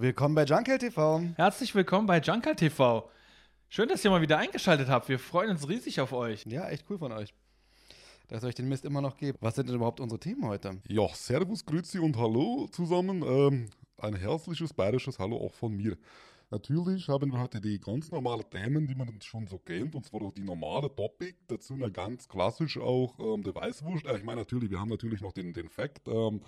Willkommen bei Junkel TV. Herzlich willkommen bei Junker TV. Schön, dass ihr mal wieder eingeschaltet habt. Wir freuen uns riesig auf euch. Ja, echt cool von euch. Dass es euch den Mist immer noch gibt. Was sind denn überhaupt unsere Themen heute? Ja, Servus, Grüezi und Hallo zusammen. Ähm, ein herzliches bayerisches Hallo auch von mir. Natürlich haben wir heute die ganz normalen Themen, die man schon so kennt, und zwar auch die normale Topic. Dazu eine ganz klassisch auch ähm, die Weißwurst. Äh, ich meine natürlich, wir haben natürlich noch den, den Fact. Ähm,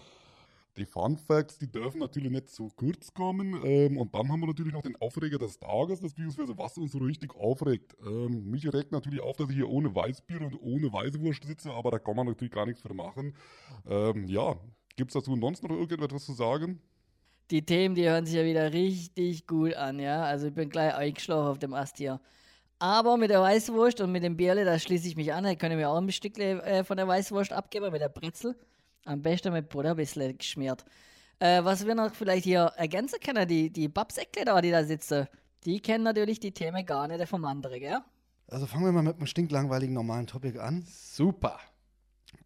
die Fun Facts, die dürfen natürlich nicht zu kurz kommen. Ähm, und dann haben wir natürlich noch den Aufreger des Tages, beziehungsweise was uns so richtig aufregt. Ähm, mich regt natürlich auf, dass ich hier ohne Weißbier und ohne Weißwurst sitze, aber da kann man natürlich gar nichts für machen. Ähm, ja, gibt es dazu sonst noch irgendetwas zu sagen? Die Themen, die hören sich ja wieder richtig gut an, ja. Also ich bin gleich eingeschlafen auf dem Ast hier. Aber mit der Weißwurst und mit dem Bierle, da schließe ich mich an. Da können wir auch ein Stück äh, von der Weißwurst abgeben mit der Brezel. Am besten mit Butter ein bisschen geschmiert. Äh, was wir noch vielleicht hier ergänzen können, die, die Babsäckle da, die da sitzen, die kennen natürlich die Themen gar nicht vom anderen, gell? Also fangen wir mal mit einem stinklangweiligen normalen Topic an. Super.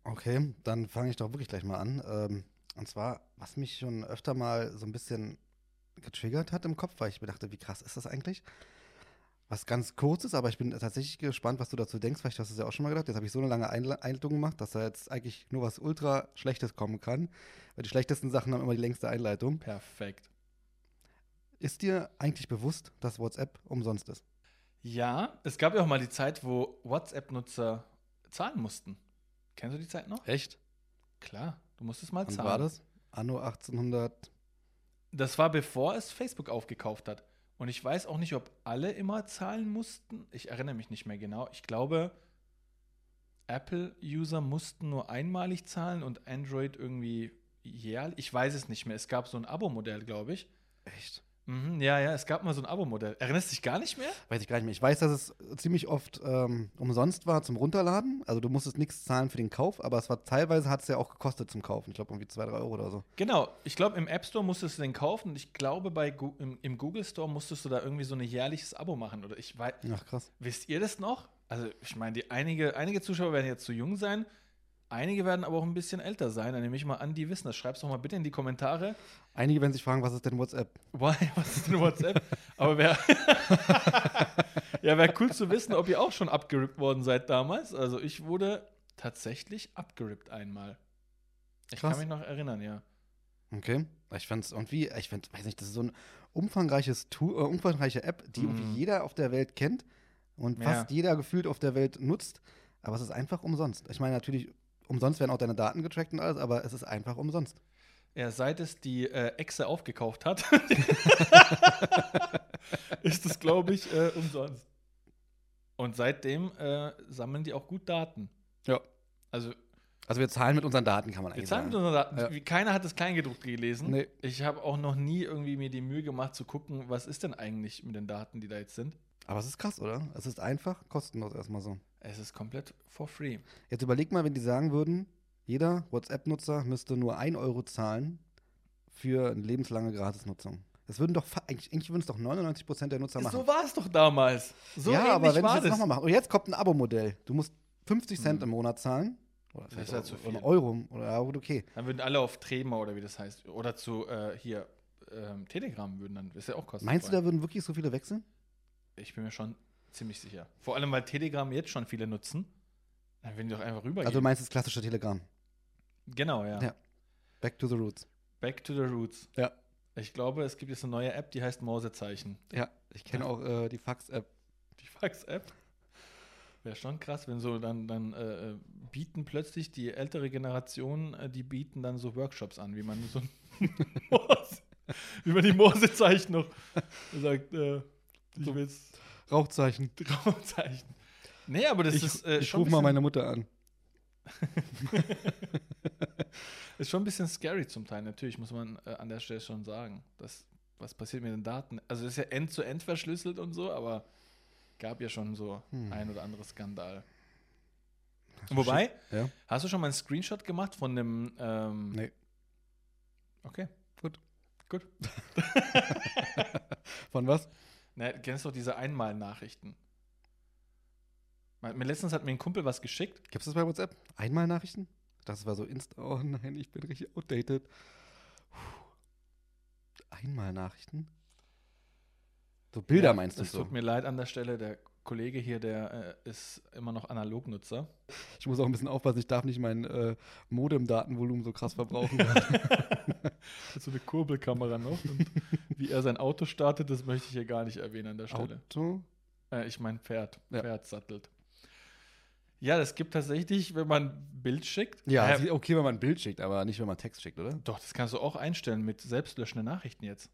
Okay, dann fange ich doch wirklich gleich mal an. Ähm, und zwar, was mich schon öfter mal so ein bisschen getriggert hat im Kopf, weil ich mir dachte, wie krass ist das eigentlich? Was ganz kurz ist, aber ich bin tatsächlich gespannt, was du dazu denkst. Vielleicht hast du es ja auch schon mal gedacht. Jetzt habe ich so eine lange Einle- Einleitung gemacht, dass da jetzt eigentlich nur was ultra Schlechtes kommen kann. Weil die schlechtesten Sachen haben immer die längste Einleitung. Perfekt. Ist dir eigentlich bewusst, dass WhatsApp umsonst ist? Ja, es gab ja auch mal die Zeit, wo WhatsApp-Nutzer zahlen mussten. Kennst du die Zeit noch? Echt? Klar, du musstest mal Wann zahlen. war das? Anno 1800. Das war bevor es Facebook aufgekauft hat. Und ich weiß auch nicht, ob alle immer zahlen mussten. Ich erinnere mich nicht mehr genau. Ich glaube, Apple-User mussten nur einmalig zahlen und Android irgendwie jährlich. Ich weiß es nicht mehr. Es gab so ein Abo-Modell, glaube ich. Echt? Mhm, ja, ja, es gab mal so ein Abo-Modell. Erinnerst du dich gar nicht mehr? Weiß ich gar nicht mehr. Ich weiß, dass es ziemlich oft ähm, umsonst war zum Runterladen. Also du musstest nichts zahlen für den Kauf, aber es war teilweise hat es ja auch gekostet zum Kaufen. Ich glaube irgendwie 2, 3 Euro oder so. Genau, ich glaube, im App Store musstest du den kaufen und ich glaube, bei Gu im, im Google Store musstest du da irgendwie so ein jährliches Abo machen. Oder ich weiß, Ach krass. wisst ihr das noch? Also, ich meine, einige, einige Zuschauer werden jetzt zu jung sein, einige werden aber auch ein bisschen älter sein. Dann nehme ich mal an, die wissen das. Schreib's doch mal bitte in die Kommentare. Einige werden sich fragen, was ist denn WhatsApp? Why, was ist denn WhatsApp? aber wäre ja, wäre cool zu wissen, ob ihr auch schon abgerippt worden seid damals. Also, ich wurde tatsächlich abgerippt einmal. Ich Krass. kann mich noch erinnern, ja. Okay. Ich fand es irgendwie, ich find, weiß nicht, das ist so ein umfangreiches Tool, äh, umfangreiche App, die Mhm. irgendwie jeder auf der Welt kennt und Ja. fast jeder gefühlt auf der Welt nutzt. Aber es ist einfach umsonst. Ich meine, natürlich, umsonst werden auch deine Daten getrackt und alles, aber es ist einfach umsonst. Ja, seit es die äh, Echse aufgekauft hat, ist es, glaube ich, äh, umsonst. Und seitdem äh, sammeln die auch gut Daten. Ja. Also, Also wir zahlen mit unseren Daten, kann man wir eigentlich zahlen mit sagen. unseren Daten. Ja. Keiner hat das Kleingedruckt gelesen. Nee. Ich habe auch noch nie irgendwie mir die Mühe gemacht zu gucken, was ist denn eigentlich mit den Daten, die da jetzt sind. Aber es ist krass, oder? Es ist einfach kostenlos erstmal so. Es ist komplett for free. Jetzt überleg mal, wenn die sagen würden, jeder WhatsApp-Nutzer müsste nur 1 Euro zahlen für eine lebenslange Gratisnutzung. Das würden doch, eigentlich, eigentlich würden es doch 99% der Nutzer machen. So war es doch damals. So ja, aber wenn sie es das. nochmal machen. Und jetzt kommt ein Abo-Modell. Du musst 50 Cent Hm. im Monat zahlen. Oder Das vielleicht ist halt auch- zu oder viel. Euro. Oder ja, gut, okay. Dann würden alle auf Trema oder wie das heißt. Oder zu äh, hier ähm, Telegram würden dann. Ist ja auch kostenfrei. Meinst du, da würden wirklich so viele wechseln? Ich bin mir schon ziemlich sicher. Vor allem, weil Telegram jetzt schon viele nutzen. Dann werden die doch einfach rübergehen. Also du meinst das klassische Telegram. Genau, ja. Ja. Back to the roots. Back to the roots. Ja. Ich glaube, es gibt jetzt eine neue App, die heißt Morsezeichen. Ja, ich kenne auch äh, die Fax-App. Die Fax-App. Wäre schon krass, wenn so dann, dann äh, äh, bieten plötzlich die ältere Generation, äh, die bieten dann so Workshops an, wie man so wie man die Morsezeichen noch sagt, äh, ich will jetzt Rauchzeichen. Traumzeichen. Nee, aber das Ich, ist äh, ich rufe mal meine Mutter an. Ist schon ein bisschen scary zum Teil, natürlich, muss man äh, an der Stelle schon sagen. Das, was passiert mit den Daten? Also, es ist ja end-zu-end verschlüsselt und so, aber gab ja schon so Hm. ein oder andere Skandal. Wobei, Ja. hast du schon mal einen Screenshot gemacht von dem. Ähm, Nee. Okay. Gut. Gut. Von was? Na, du kennst doch diese Einmal-Nachrichten. Mein- letztens hat mir ein Kumpel was geschickt. Gibt es das bei WhatsApp? Einmal Nachrichten? Das war so Insta. Oh nein, ich bin richtig outdated. Puh. Einmal-Nachrichten? So Bilder Ja, meinst du Es so? tut mir leid an der Stelle, der Kollege hier, der äh, ist immer noch Analognutzer. Ich muss auch ein bisschen aufpassen, ich darf nicht mein äh, Modem-Datenvolumen so krass verbrauchen. Hat so eine Kurbelkamera noch. Und wie er sein Auto startet, das möchte ich hier gar nicht erwähnen an der Stelle. Auto? Äh, ich meine Pferd. Ja. Pferd sattelt. Ja, es gibt tatsächlich, wenn man ein Bild schickt. Ja, äh, okay, wenn man ein Bild schickt, aber nicht, wenn man Text schickt, oder? doch, das kannst du auch einstellen mit selbstlöschenden Nachrichten jetzt.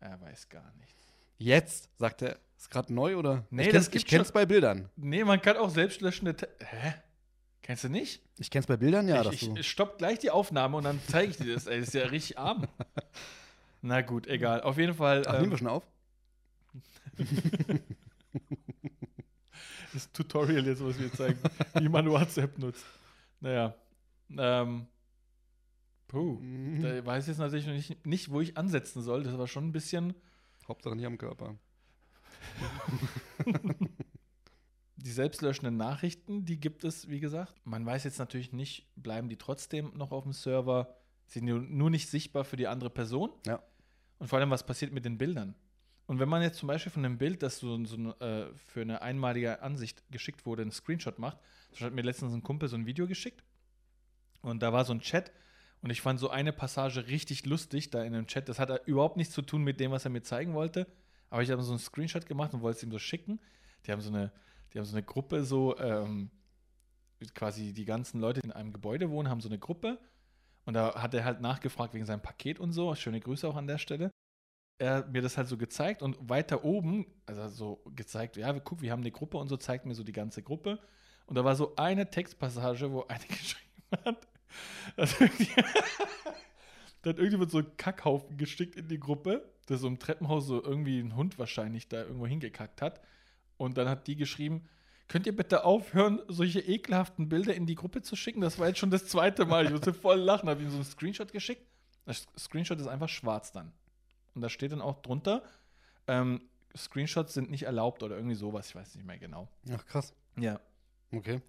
Er weiß gar nichts. Jetzt, sagt er. Ist gerade neu, oder? Nee, ich das kenn's, ich gibt's kenn's schon. bei Bildern. Nee, man kann auch selbstlöschende. Te Hä? Kennst du nicht? Ich kenn's bei Bildern, ja, ich, du. ich stopp gleich die Aufnahme und dann zeige ich dir das. Ey, das ist ja richtig arm. Na gut, egal. Auf jeden Fall. Ach, ähm, nehmen wir schon auf? das Tutorial jetzt, was wir zeigen, wie man WhatsApp nutzt. Naja. Ähm, puh. Mhm. Da weiß ich jetzt natürlich noch nicht, nicht, wo ich ansetzen soll. Das war schon ein bisschen. Hauptsache nicht am Körper. Die selbstlöschenden Nachrichten, die gibt es, wie gesagt. Man weiß jetzt natürlich nicht, bleiben die trotzdem noch auf dem Server, sind nur, nur nicht sichtbar für die andere Person. Ja. Und vor allem, was passiert mit den Bildern? Und wenn man jetzt zum Beispiel von einem Bild, das so, so äh, für eine einmalige Ansicht geschickt wurde, einen Screenshot macht, so hat mir letztens ein Kumpel so ein Video geschickt und da war so ein Chat und ich fand so eine Passage richtig lustig da in dem Chat. Das hat überhaupt nichts zu tun mit dem, was er mir zeigen wollte, aber ich habe so einen Screenshot gemacht und wollte es ihm so schicken. Die haben so eine, die haben so eine Gruppe, so ähm, quasi die ganzen Leute die in einem Gebäude wohnen, haben so eine Gruppe und da hat er halt nachgefragt wegen seinem Paket und so. Schöne Grüße auch an der Stelle er mir das halt so gezeigt und weiter oben, also so gezeigt, ja, guck, wir haben eine Gruppe und so zeigt mir so die ganze Gruppe. Und da war so eine Textpassage, wo eine geschrieben hat, dass irgendwie- irgendjemand so einen Kackhaufen gestickt in die Gruppe, der so im Treppenhaus so irgendwie ein Hund wahrscheinlich da irgendwo hingekackt hat. Und dann hat die geschrieben, könnt ihr bitte aufhören, solche ekelhaften Bilder in die Gruppe zu schicken? Das war jetzt schon das zweite Mal. Ich musste voll lachen, habe ihm so einen Screenshot geschickt. Das Screenshot ist einfach schwarz dann. Und da steht dann auch drunter, ähm, Screenshots sind nicht erlaubt oder irgendwie sowas, ich weiß nicht mehr genau. Ach, krass. Ja. Okay.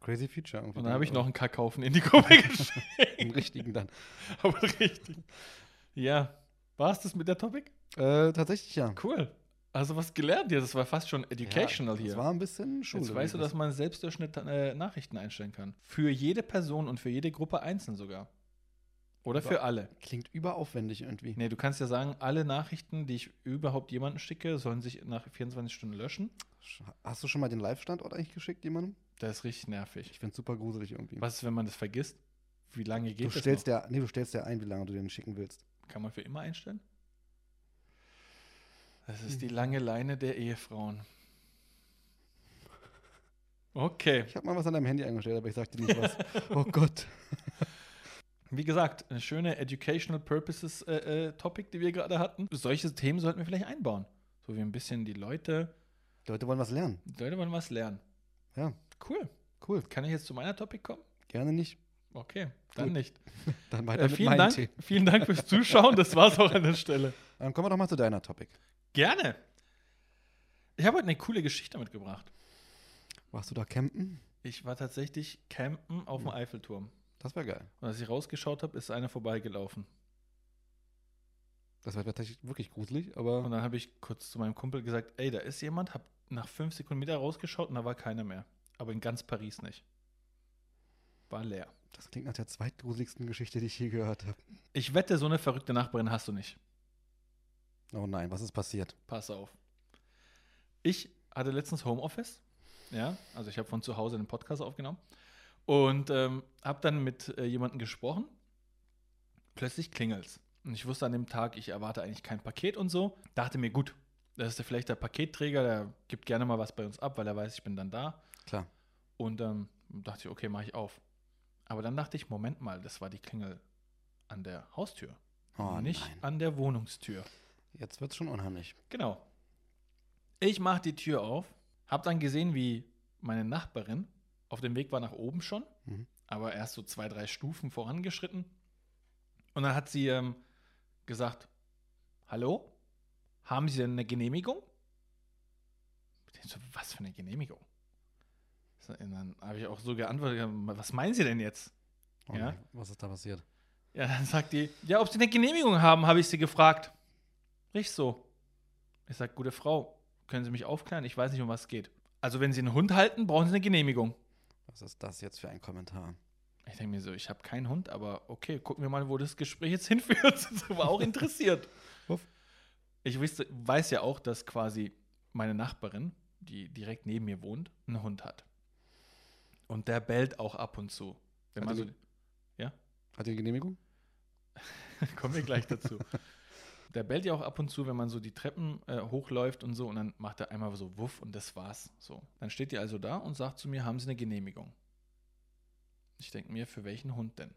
Crazy Feature. irgendwie. Und dann habe ich noch einen Kackhaufen in die Gruppe geschickt. einen richtigen dann. Aber richtig. Ja. War es das mit der Topic? Äh, tatsächlich ja. Cool. Also was gelernt hier. Das war fast schon educational ja, hier. Das war ein bisschen Schule. Jetzt weißt du, dass man selbstdurchschnitt äh, Nachrichten einstellen kann. Für jede Person und für jede Gruppe einzeln sogar. Oder für alle. Klingt überaufwendig irgendwie. Nee, du kannst ja sagen, alle Nachrichten, die ich überhaupt jemandem schicke, sollen sich nach 24 Stunden löschen. Hast du schon mal den Live-Standort eigentlich geschickt jemandem? Das ist richtig nervig. Ich finde es super gruselig irgendwie. Was ist, wenn man das vergisst? Wie lange geht du das stellst noch? ja, nee, du stellst ja ein, wie lange du den schicken willst. Kann man für immer einstellen? Das ist die lange Leine der Ehefrauen. Okay. Ich habe mal was an deinem Handy eingestellt, aber ich sag dir nicht was. oh Gott. Wie gesagt, eine schöne Educational Purposes äh, äh, Topic, die wir gerade hatten. Solche Themen sollten wir vielleicht einbauen. So wie ein bisschen die Leute, Die Leute wollen was lernen. die Leute wollen was lernen. Ja, Cool. cool. Kann ich jetzt zu meiner Topic kommen? Gerne nicht. Okay, dann Gut. nicht. Dann weiter Äh, mit vielen, meinen Dank, vielen Dank fürs Zuschauen. Das war's auch an der Stelle. Dann kommen wir doch mal zu deiner Topic. Gerne. Ich habe heute eine coole Geschichte mitgebracht. Warst du da campen? Ich war tatsächlich campen auf dem Eiffelturm. Das wäre geil. Und als ich rausgeschaut habe, ist einer vorbeigelaufen. Das wäre tatsächlich wirklich gruselig, aber Und dann habe ich kurz zu meinem Kumpel gesagt, ey, da ist jemand, habe nach fünf Sekunden wieder rausgeschaut und da war keiner mehr. Aber in ganz Paris nicht. War leer. das klingt nach der zweitgruseligsten Geschichte, die ich je gehört habe. Ich wette, so eine verrückte Nachbarin hast du nicht. Oh nein, was ist passiert? Pass auf. Ich hatte letztens Homeoffice. Ja, also ich habe von zu Hause einen Podcast aufgenommen. Und ähm, habe dann mit äh, jemandem gesprochen. Plötzlich klingelt's. Und ich wusste an dem Tag, ich erwarte eigentlich kein Paket und so. Dachte mir, gut, das ist ja vielleicht der Paketträger, der gibt gerne mal was bei uns ab, weil er weiß, ich bin dann da. Klar. Und ähm, dachte ich, okay, mache ich auf. Aber dann dachte ich, Moment mal, das war die Klingel an der Haustür. Oh nicht nein. an der Wohnungstür. Jetzt wird's schon unheimlich. Genau. Ich mache die Tür auf, habe dann gesehen, wie meine Nachbarin auf dem Weg war nach oben schon, Mhm. aber erst so zwei, drei Stufen vorangeschritten. Und dann hat sie ähm, gesagt, hallo, haben Sie denn eine Genehmigung? Ich so, was für eine Genehmigung? Und dann habe ich auch so geantwortet, was meinen Sie denn jetzt? Oh Ja? was ist da passiert? Ja, dann sagt die, ja, ob sie eine Genehmigung haben, habe ich sie gefragt. Nicht so. Ich sag, gute Frau, können Sie mich aufklären? Ich weiß nicht, um was es geht. Also, wenn Sie einen Hund halten, brauchen Sie eine Genehmigung. Was ist das jetzt für ein Kommentar? Ich denke mir so, ich habe keinen Hund, aber okay, gucken wir mal, wo das Gespräch jetzt hinführt. Ich war auch interessiert. Ich wusste, weiß ja auch, dass quasi meine Nachbarin, die direkt neben mir wohnt, einen Hund hat. Und der bellt auch ab und zu. Wenn man Hat so, die- Hat die Genehmigung? kommen wir gleich dazu. Der bellt ja auch ab und zu, wenn man so die Treppen äh, hochläuft und so, und dann macht er einmal so Wuff und das war's. So. Dann steht die also da und sagt zu mir, haben Sie eine Genehmigung? Ich denke mir, für welchen Hund denn?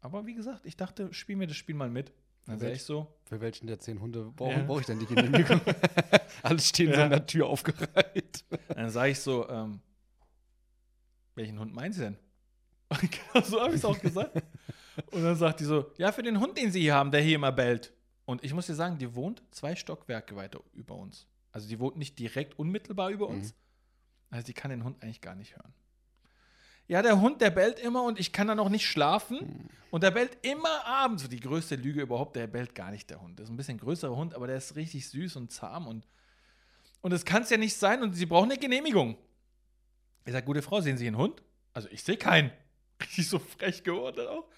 Aber wie gesagt, ich dachte, spiel mir das Spiel mal mit. Dann welch- ich so, Für welchen der zehn Hunde brauche Ja. brauch ich denn die Genehmigung? Alles stehen so Ja. an der Tür aufgereiht. dann sage ich so, ähm, welchen Hund meinen Sie denn? Und genau so habe ich es auch gesagt. Und dann sagt die so, ja, für den Hund, den Sie hier haben, der hier immer bellt. Und ich muss dir sagen, die wohnt zwei Stockwerke weiter über uns. Also die wohnt nicht direkt unmittelbar über uns. Also die kann den Hund eigentlich gar nicht hören. Ja, der Hund, der bellt immer und ich kann dann auch nicht schlafen. Und der bellt immer abends. So die größte Lüge überhaupt, der bellt gar nicht, der Hund. Das ist ein bisschen größerer Hund, aber der ist richtig süß und zahm. Und, und das kann es ja nicht sein und sie brauchen eine Genehmigung. Ich sage, gute Frau, sehen Sie einen Hund? Also ich sehe keinen. Richtig so frech geworden auch.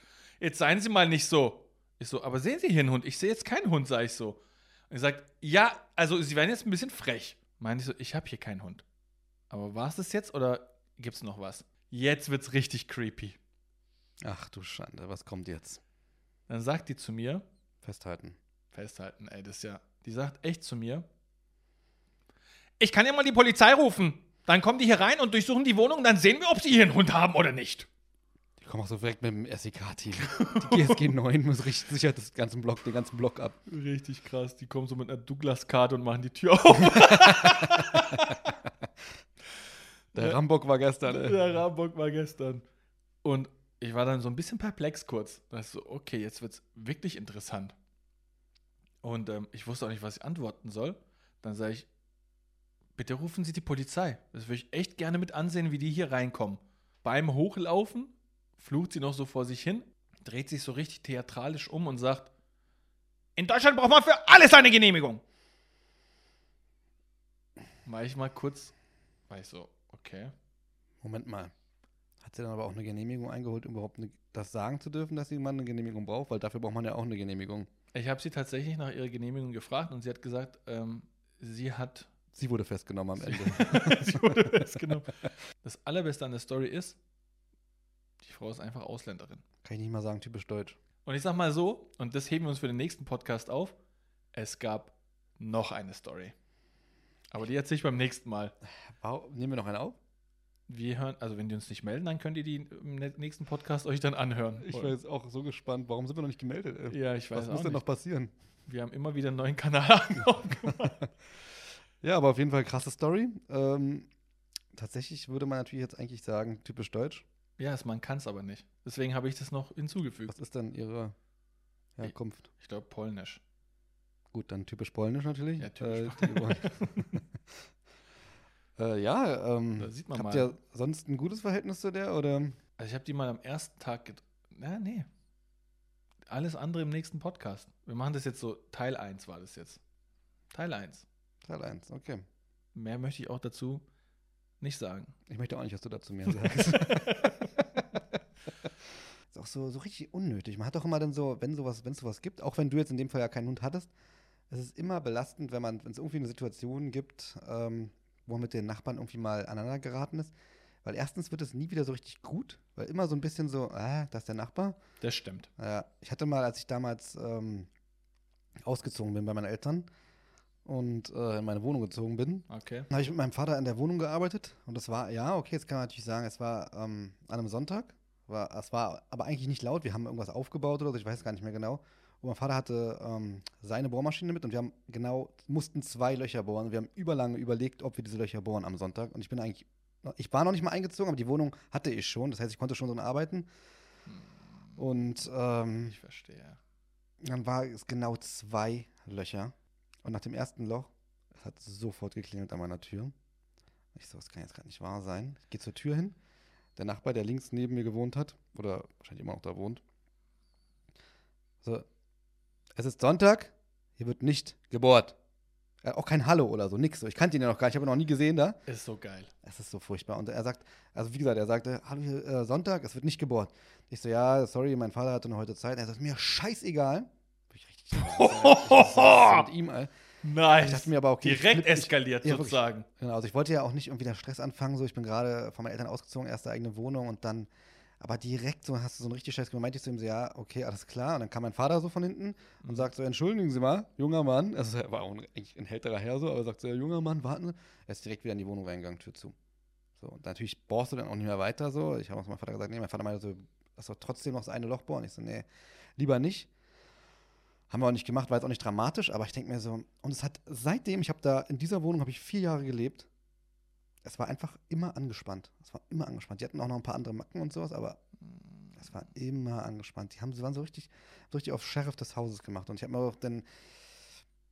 Jetzt seien Sie mal nicht so. Ich so, aber sehen Sie hier einen Hund? Ich sehe jetzt keinen Hund, sage ich so. Und ich sagt, ja, also Sie werden jetzt ein bisschen frech. Meine ich so, ich habe hier keinen Hund. Aber war es das jetzt oder gibt es noch was? Jetzt wird's richtig creepy. Ach du Schande, was kommt jetzt? Dann sagt die zu mir, Festhalten. festhalten, ey, das ist ja, die sagt echt zu mir, ich kann ja mal die Polizei rufen. Dann kommen die hier rein und durchsuchen die Wohnung, dann sehen wir, ob sie hier einen Hund haben oder nicht. Die kommen auch so direkt mit dem SEK-Team. Die GSG 9 muss richtig sicher das ganzen Block, den ganzen Block ab. Richtig krass, die kommen so mit einer Douglas-Karte und machen die Tür auf. Der. Rambock war gestern. Ey. Der Rambock war gestern. Und ich war dann so ein bisschen perplex kurz. Da ist so, okay, jetzt wird's wirklich interessant. Und ähm, ich wusste auch nicht, was ich antworten soll. Dann sage ich, bitte rufen Sie die Polizei. Das würde ich echt gerne mit ansehen, wie die hier reinkommen. Beim Hochlaufen flucht sie noch so vor sich hin, dreht sich so richtig theatralisch um und sagt, in Deutschland braucht man für alles eine Genehmigung. War ich mal kurz, war ich so, okay. Moment mal. Hat sie dann aber auch eine Genehmigung eingeholt, um überhaupt eine, das sagen zu dürfen, dass jemand eine Genehmigung braucht? Weil dafür braucht man ja auch eine Genehmigung. Ich habe sie tatsächlich nach ihrer Genehmigung gefragt und sie hat gesagt, ähm, sie hat. Sie wurde festgenommen am Ende. sie wurde festgenommen. Das Allerbeste an der Story ist, die Frau ist einfach Ausländerin. Kann ich nicht mal sagen, typisch deutsch. Und ich sag mal so, und das heben wir uns für den nächsten Podcast auf: Es gab noch eine Story. Aber die erzähle ich beim nächsten Mal. Nehmen wir noch einen auf? Wir hören, also wenn die uns nicht melden, dann könnt ihr die im nächsten Podcast euch dann anhören. Ich war jetzt auch so gespannt. Warum sind wir noch nicht gemeldet? Ey? ja, ich weiß Was muss denn noch passieren? Wir haben immer wieder einen neuen Kanal aufgemacht. Ja, aber auf jeden Fall krasse Story. Ähm, tatsächlich würde man natürlich jetzt eigentlich sagen, typisch deutsch. Ja, es- man kann es aber nicht. Deswegen habe ich das noch hinzugefügt. Was ist denn ihre Herkunft? Ich glaube Polnisch. Gut, dann typisch polnisch natürlich. Ja, typisch Äh, äh, ja, ähm, Da sieht man habt mal. ihr sonst ein gutes Verhältnis zu der oder? Also ich habe die mal am ersten Tag Na, nee. Alles andere im nächsten Podcast. Wir machen das jetzt so, Teil 1 war das jetzt. Teil 1. Teil 1, okay. Mehr möchte ich auch dazu nicht sagen. Ich möchte auch nicht, was du dazu mir sagst. auch so, so richtig unnötig. Man hat doch immer dann so, wenn sowas, wenn es sowas gibt, auch wenn du jetzt in dem Fall ja keinen Hund hattest, es ist immer belastend, wenn man, wenn es irgendwie eine Situation gibt, ähm, wo man mit den Nachbarn irgendwie mal aneinander geraten ist. Weil erstens wird es nie wieder so richtig gut, weil immer so ein bisschen so, ah, das ist der Nachbar. Das stimmt. Ja, ich hatte mal, als ich damals ähm, ausgezogen bin bei meinen Eltern und äh, in meine Wohnung gezogen bin, Okay. habe ich mit meinem Vater in der Wohnung gearbeitet und das war, ja, okay, jetzt kann man natürlich sagen, es war ähm, an einem Sonntag, war, es war aber eigentlich nicht laut, wir haben irgendwas aufgebaut oder so, ich weiß gar nicht mehr genau. Und mein Vater hatte ähm, seine Bohrmaschine mit und wir haben genau, mussten zwei Löcher bohren. Wir haben überlange überlegt, ob wir diese Löcher bohren am Sonntag. Und ich bin eigentlich, ich war noch nicht mal eingezogen, aber die Wohnung hatte ich schon. Das heißt, ich konnte schon drin arbeiten. Und ähm, Ich verstehe. dann war es genau zwei Löcher. Und nach dem ersten Loch, es hat sofort geklingelt an meiner Tür. Ich so, das kann jetzt gerade nicht wahr sein. Ich gehe zur Tür hin. Der Nachbar, der links neben mir gewohnt hat, oder wahrscheinlich immer noch da wohnt, So, es ist Sonntag, hier wird nicht gebohrt. Er hat auch kein Hallo oder so, nix. So. Ich kannte ihn ja noch gar nicht, ich habe ihn noch nie gesehen da. Ist so geil. Es ist so furchtbar. Und er sagt, also wie gesagt, er sagte, hallo, äh, Sonntag, es wird nicht gebohrt. Ich so, ja, sorry, mein Vater hatte nur heute Zeit. Er sagt, mir scheißegal. Bin ich richtig mit ihm, ey. Nice. Ich dachte mir aber, okay, ich Direkt flipp- ich- eskaliert ja, wirklich. sozusagen. Genau, also ich wollte ja auch nicht irgendwie den Stress anfangen, so ich bin gerade von meinen Eltern ausgezogen, erste eigene Wohnung und dann, aber direkt so hast du so einen richtig scheiß meinte ich zu ihm so, ja, okay, alles klar. Und dann kam mein Vater so von hinten und Mhm. sagt so, entschuldigen Sie mal, junger Mann, also er war auch ein, eigentlich ein älterer Herr so, aber er sagt so, junger Mann, warten Sie. Er ist direkt wieder in die Wohnung reingegangen, Tür zu. So, und natürlich bohrst du dann auch nicht mehr weiter so. Ich habe auch meinem Vater gesagt, nee, mein Vater meinte so, lass doch trotzdem noch das eine Loch bohren. Ich so, nee, lieber nicht. Haben wir auch nicht gemacht, war jetzt auch nicht dramatisch, aber ich denke mir so, und es hat seitdem, ich habe da, in dieser Wohnung habe ich vier Jahre gelebt, es war einfach immer angespannt. Es war immer angespannt. Die hatten auch noch ein paar andere Macken und sowas, aber es war immer angespannt. Die haben, sie waren so richtig, so richtig auf Sheriff des Hauses gemacht. Und ich habe mir auch dann,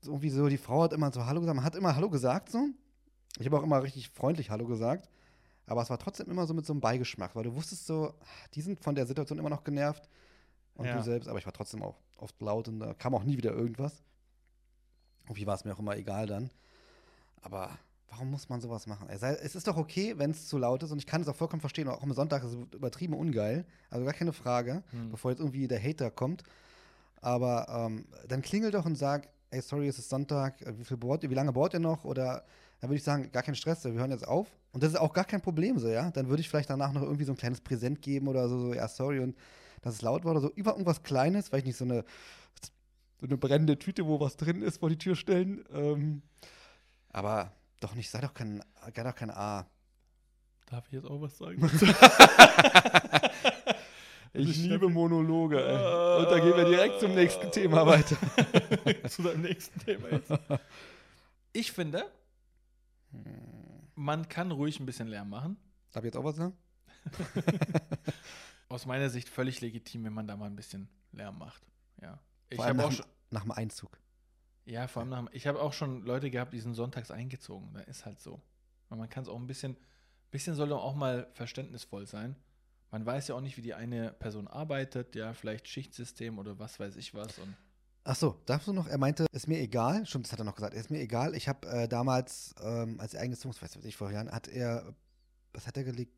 irgendwie so, die Frau hat immer so Hallo gesagt, man hat immer Hallo gesagt so. Ich habe auch immer richtig freundlich Hallo gesagt. Aber es war trotzdem immer so mit so einem Beigeschmack, weil du wusstest so, die sind von der Situation immer noch genervt. Und Ja. du selbst, aber ich war trotzdem auch oft laut und da kam auch nie wieder irgendwas. Irgendwie war es mir auch immer egal dann. Aber warum muss man sowas machen? Es ist doch okay, wenn es zu laut ist und ich kann es auch vollkommen verstehen. Auch am Sonntag ist es übertrieben ungeil. Also gar keine Frage, Hm. bevor jetzt irgendwie der Hater kommt. Aber ähm, dann klingel doch und sag, ey, sorry, es ist Sonntag, äh, wie viel bohrt ihr, wie lange bohrt ihr noch? Oder dann würde ich sagen, gar kein Stress, wir hören jetzt auf. Und das ist auch gar kein Problem so, ja. Dann würde ich vielleicht danach noch irgendwie so ein kleines Präsent geben oder so, so ja, sorry, und dass es laut war oder so. Über irgendwas Kleines, weil ich nicht so eine, so eine brennende Tüte, wo was drin ist, vor die Tür stellen. Ähm, aber doch nicht, sei doch kein, sei doch kein A. Darf ich jetzt auch was sagen? Ich Ich liebe Monologe, ey. Und da gehen wir direkt zum nächsten Thema weiter. Zu deinem nächsten Thema jetzt. Ich finde, man kann ruhig ein bisschen Lärm machen. Darf ich jetzt auch was sagen? Aus meiner Sicht völlig legitim, wenn man da mal ein bisschen Lärm macht. Ja. Ich Vor allem habe nach, auch schon, nach dem Einzug. ja, vor allem nach, dem- ich habe auch schon Leute gehabt, die sind sonntags eingezogen. Da ist halt so. Und man kann es auch ein bisschen, bisschen soll doch auch mal verständnisvoll sein. Man weiß ja auch nicht, wie die eine Person arbeitet, ja, vielleicht Schichtsystem oder was weiß ich was. Und Ach so, darfst du noch? Er meinte, ist mir egal. Stimmt, das hat er noch gesagt. Ist mir egal. Ich habe äh, damals, ähm, als er eingezogen ist, weiß ich vor Jahren, hat er, was hat er gelegt?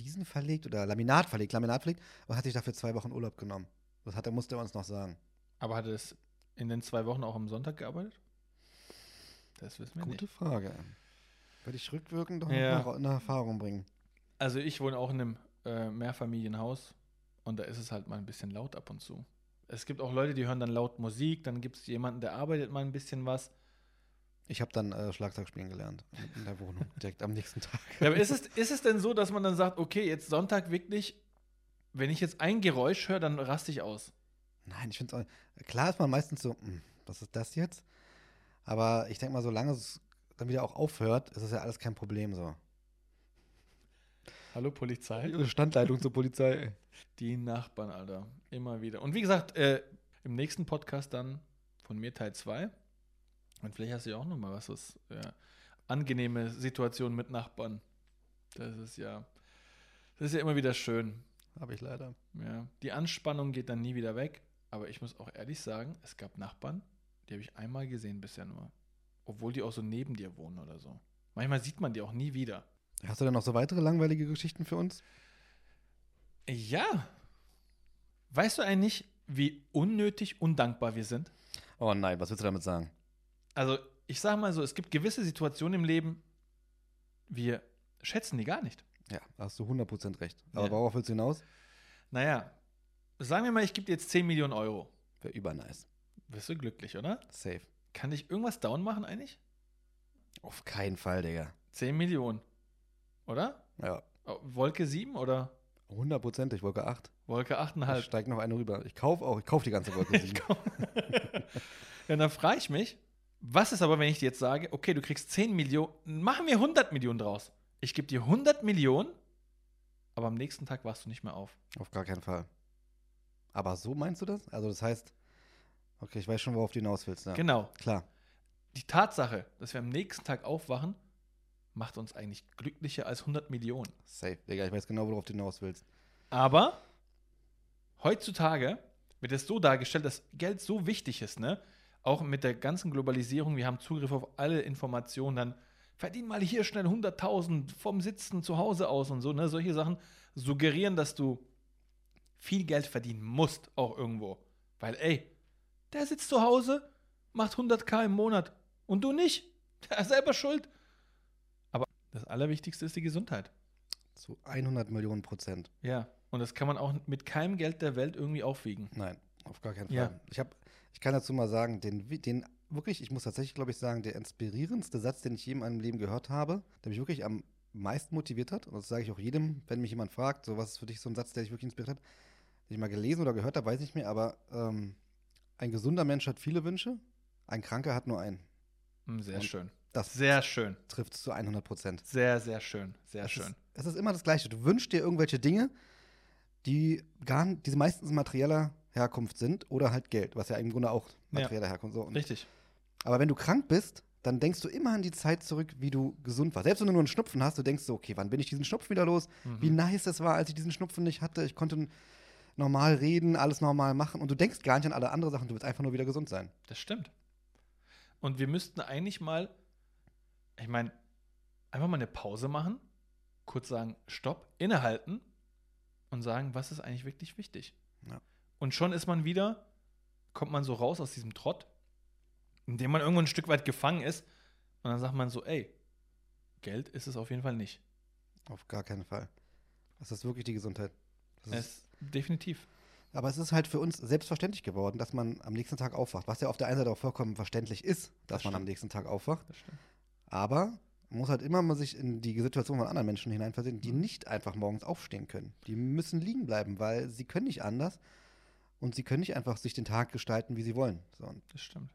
Fliesen verlegt oder Laminat verlegt? Laminat verlegt und hat sich dafür zwei Wochen Urlaub genommen. Das hat er, musste er uns noch sagen. aber hat er es in den zwei Wochen auch am Sonntag gearbeitet? Das wissen wir Gute nicht. Frage. Würde ich rückwirkend doch Ja. noch in Erfahrung bringen. Also ich wohne auch in einem äh, Mehrfamilienhaus und da ist es halt mal ein bisschen laut ab und zu. Es gibt auch Leute, die hören dann laut Musik, dann gibt es jemanden, der arbeitet mal ein bisschen was. Ich habe dann äh, Schlagzeug spielen gelernt in der Wohnung, direkt am nächsten Tag. Ja, aber ist es, ist es denn so, dass man dann sagt, okay, jetzt Sonntag wirklich, wenn ich jetzt ein Geräusch höre, dann raste ich aus? Nein, ich finde es klar ist man meistens so, "Hm, was ist das jetzt? Aber ich denke mal, solange es dann wieder auch aufhört, ist es ja alles kein Problem so. Hallo Polizei? Standleitung zur Polizei. Die Nachbarn, Alter. Immer wieder. Und wie gesagt, äh, im nächsten Podcast dann von mir Teil 2. Und vielleicht hast du ja auch noch mal was, was ja, angenehme Situationen mit Nachbarn. Das ist ja, das ist ja immer wieder schön. Habe ich leider. Ja. Die Anspannung geht dann nie wieder weg. Aber ich muss auch ehrlich sagen, es gab Nachbarn, die habe ich einmal gesehen bisher nur. Obwohl die auch so neben dir wohnen oder so. Manchmal sieht man die auch nie wieder. Hast du denn noch so weitere langweilige Geschichten für uns? Ja. Weißt du eigentlich, wie unnötig undankbar wir sind? Oh nein, was willst du damit sagen? Also, ich sage mal so, es gibt gewisse Situationen im Leben, wir schätzen die gar nicht. Ja, da hast du 100% recht. Aber Ja. worauf willst du hinaus? Naja, sagen wir mal, ich gebe dir jetzt 10 Millionen Euro. Wäre übernice. Wirst du glücklich, oder? Safe. Kann ich irgendwas down machen eigentlich? Auf keinen Fall, Digga. 10 Millionen. Oder? Ja. Oh, Wolke 7 oder 100%, ich Wolke 8. Wolke Ich 8,5? steig noch eine rüber. Ich kaufe auch, ich kaufe die ganze Wolke 7. ja, dann frage ich mich, was ist aber, wenn ich dir jetzt sage, okay, du kriegst 10 Millionen, machen wir 100 Millionen draus. Ich gebe dir 100 Millionen, aber am nächsten Tag wachst du nicht mehr auf. Auf gar keinen Fall. Aber so meinst du das? Also das heißt, okay, ich weiß schon, worauf du hinaus willst. Ja. Genau. Klar. Die Tatsache, dass wir am nächsten Tag aufwachen, macht uns eigentlich glücklicher als 100 Millionen. Safe, Digga. Ich weiß genau, worauf du hinaus willst. Aber heutzutage wird es so dargestellt, dass Geld so wichtig ist, ne? Auch mit der ganzen Globalisierung, wir haben Zugriff auf alle Informationen, dann verdien mal hier schnell 100.000 vom Sitzen zu Hause aus und so, ne? Solche Sachen suggerieren, dass du viel Geld verdienen musst, auch irgendwo. Weil, ey, der sitzt zu Hause, macht 100k im Monat und du nicht. Der ist selber schuld. Aber das Allerwichtigste ist die Gesundheit. Zu 100 Millionen Prozent. Ja. Und das kann man auch mit keinem Geld der Welt irgendwie aufwiegen. Nein, auf gar keinen Fall. Ja. Ich, hab, ich kann dazu mal sagen, den, den wirklich, ich muss tatsächlich, glaube ich, sagen, der inspirierendste Satz, den ich je in meinem Leben gehört habe, der mich wirklich am meisten motiviert hat, und das sage ich auch jedem, wenn mich jemand fragt, so was ist für dich so ein Satz, der dich wirklich inspiriert hat, den ich mal gelesen oder gehört habe, weiß ich nicht mehr, aber ähm, ein gesunder Mensch hat viele Wünsche, ein Kranker hat nur einen. Hm, Sehr Und schön. Das Sehr schön. trifft es zu 100 Prozent. Sehr, sehr schön. Sehr es schön. Ist, es ist immer das Gleiche. Du wünschst dir irgendwelche Dinge, die gar die meistens materieller Herkunft sind oder halt Geld, was ja im Grunde auch materieller Herkunft so. Und, Richtig. aber wenn du krank bist, dann denkst du immer an die Zeit zurück, wie du gesund warst. Selbst wenn du nur einen Schnupfen hast, du denkst so, okay, wann bin ich diesen Schnupfen wieder los? Mhm. Wie nice es war, als ich diesen Schnupfen nicht hatte. Ich konnte normal reden, alles normal machen und du denkst gar nicht an alle anderen Sachen, du willst einfach nur wieder gesund sein. Das stimmt. Und wir müssten eigentlich mal, ich meine, einfach mal eine Pause machen, kurz sagen, stopp, innehalten und sagen, was ist eigentlich wirklich wichtig. Ja. Und schon ist man wieder, kommt man so raus aus diesem Trott, in dem man irgendwo ein Stück weit gefangen ist. Und dann sagt man so, ey, Geld ist es auf jeden Fall nicht. Auf gar keinen Fall. Das ist wirklich die Gesundheit. Das ist, Es, definitiv. aber es ist halt für uns selbstverständlich geworden, dass man am nächsten Tag aufwacht. Was ja auf der einen Seite auch vollkommen verständlich ist, dass Das man am nächsten Tag aufwacht. Aber man muss halt immer mal sich in die Situation von anderen Menschen hineinversetzen, die Mhm. nicht einfach morgens aufstehen können. Die müssen liegen bleiben, weil sie können nicht anders und sie können nicht einfach sich den Tag gestalten, wie sie wollen. So, Das stimmt.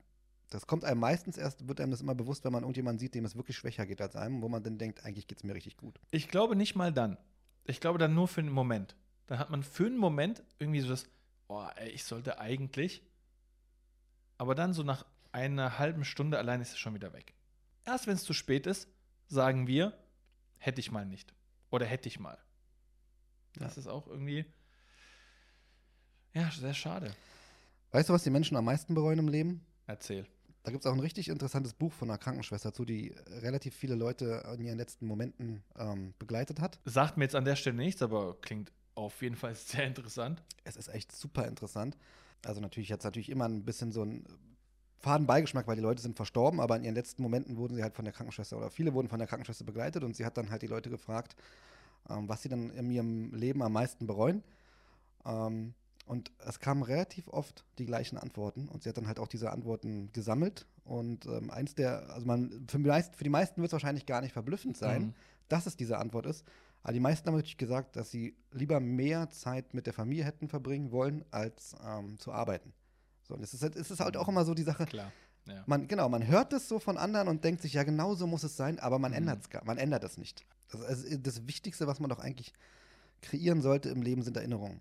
das kommt einem meistens erst, wird einem das immer bewusst, wenn man irgendjemanden sieht, dem es wirklich schwächer geht als einem, wo man dann denkt, eigentlich geht es mir richtig gut. Ich glaube nicht mal dann. Ich glaube dann nur für einen Moment. Dann hat man für einen Moment irgendwie so das, oh, ey, ich sollte eigentlich. Aber dann so nach einer halben Stunde allein ist es schon wieder weg. Erst wenn es zu spät ist, sagen wir, hätte ich mal nicht. Oder hätte ich mal. Das ist auch irgendwie, ja, sehr schade. Weißt du, was die Menschen am meisten bereuen im Leben? Erzähl. Da gibt es auch ein richtig interessantes Buch von einer Krankenschwester zu, die relativ viele Leute in ihren letzten Momenten ähm, begleitet hat. Sagt mir jetzt an der Stelle nichts, aber klingt auf jeden Fall sehr interessant. Es ist echt super interessant. Also natürlich hat es natürlich immer ein bisschen so einen faden Beigeschmack, weil die Leute sind verstorben, aber in ihren letzten Momenten wurden sie halt von der Krankenschwester oder viele wurden von der Krankenschwester begleitet und sie hat dann halt die Leute gefragt, ähm, was sie dann in ihrem Leben am meisten bereuen. Ähm, und es kamen relativ oft die gleichen Antworten und sie hat dann halt auch diese Antworten gesammelt und ähm, eins der, also man, für die meisten, meisten wird es wahrscheinlich gar nicht verblüffend sein, Mhm. dass es diese Antwort ist. Aber die meisten haben natürlich gesagt, dass sie lieber mehr Zeit mit der Familie hätten verbringen wollen, als ähm, zu arbeiten. So, und es ist, halt, es ist halt auch immer so die Sache, Klar. Ja. man, genau, man hört es so von anderen und denkt sich, ja, genau so muss es sein, aber man Mhm. ändert es man ändert es nicht. Das, also das Wichtigste, was man doch eigentlich kreieren sollte im Leben, sind Erinnerungen.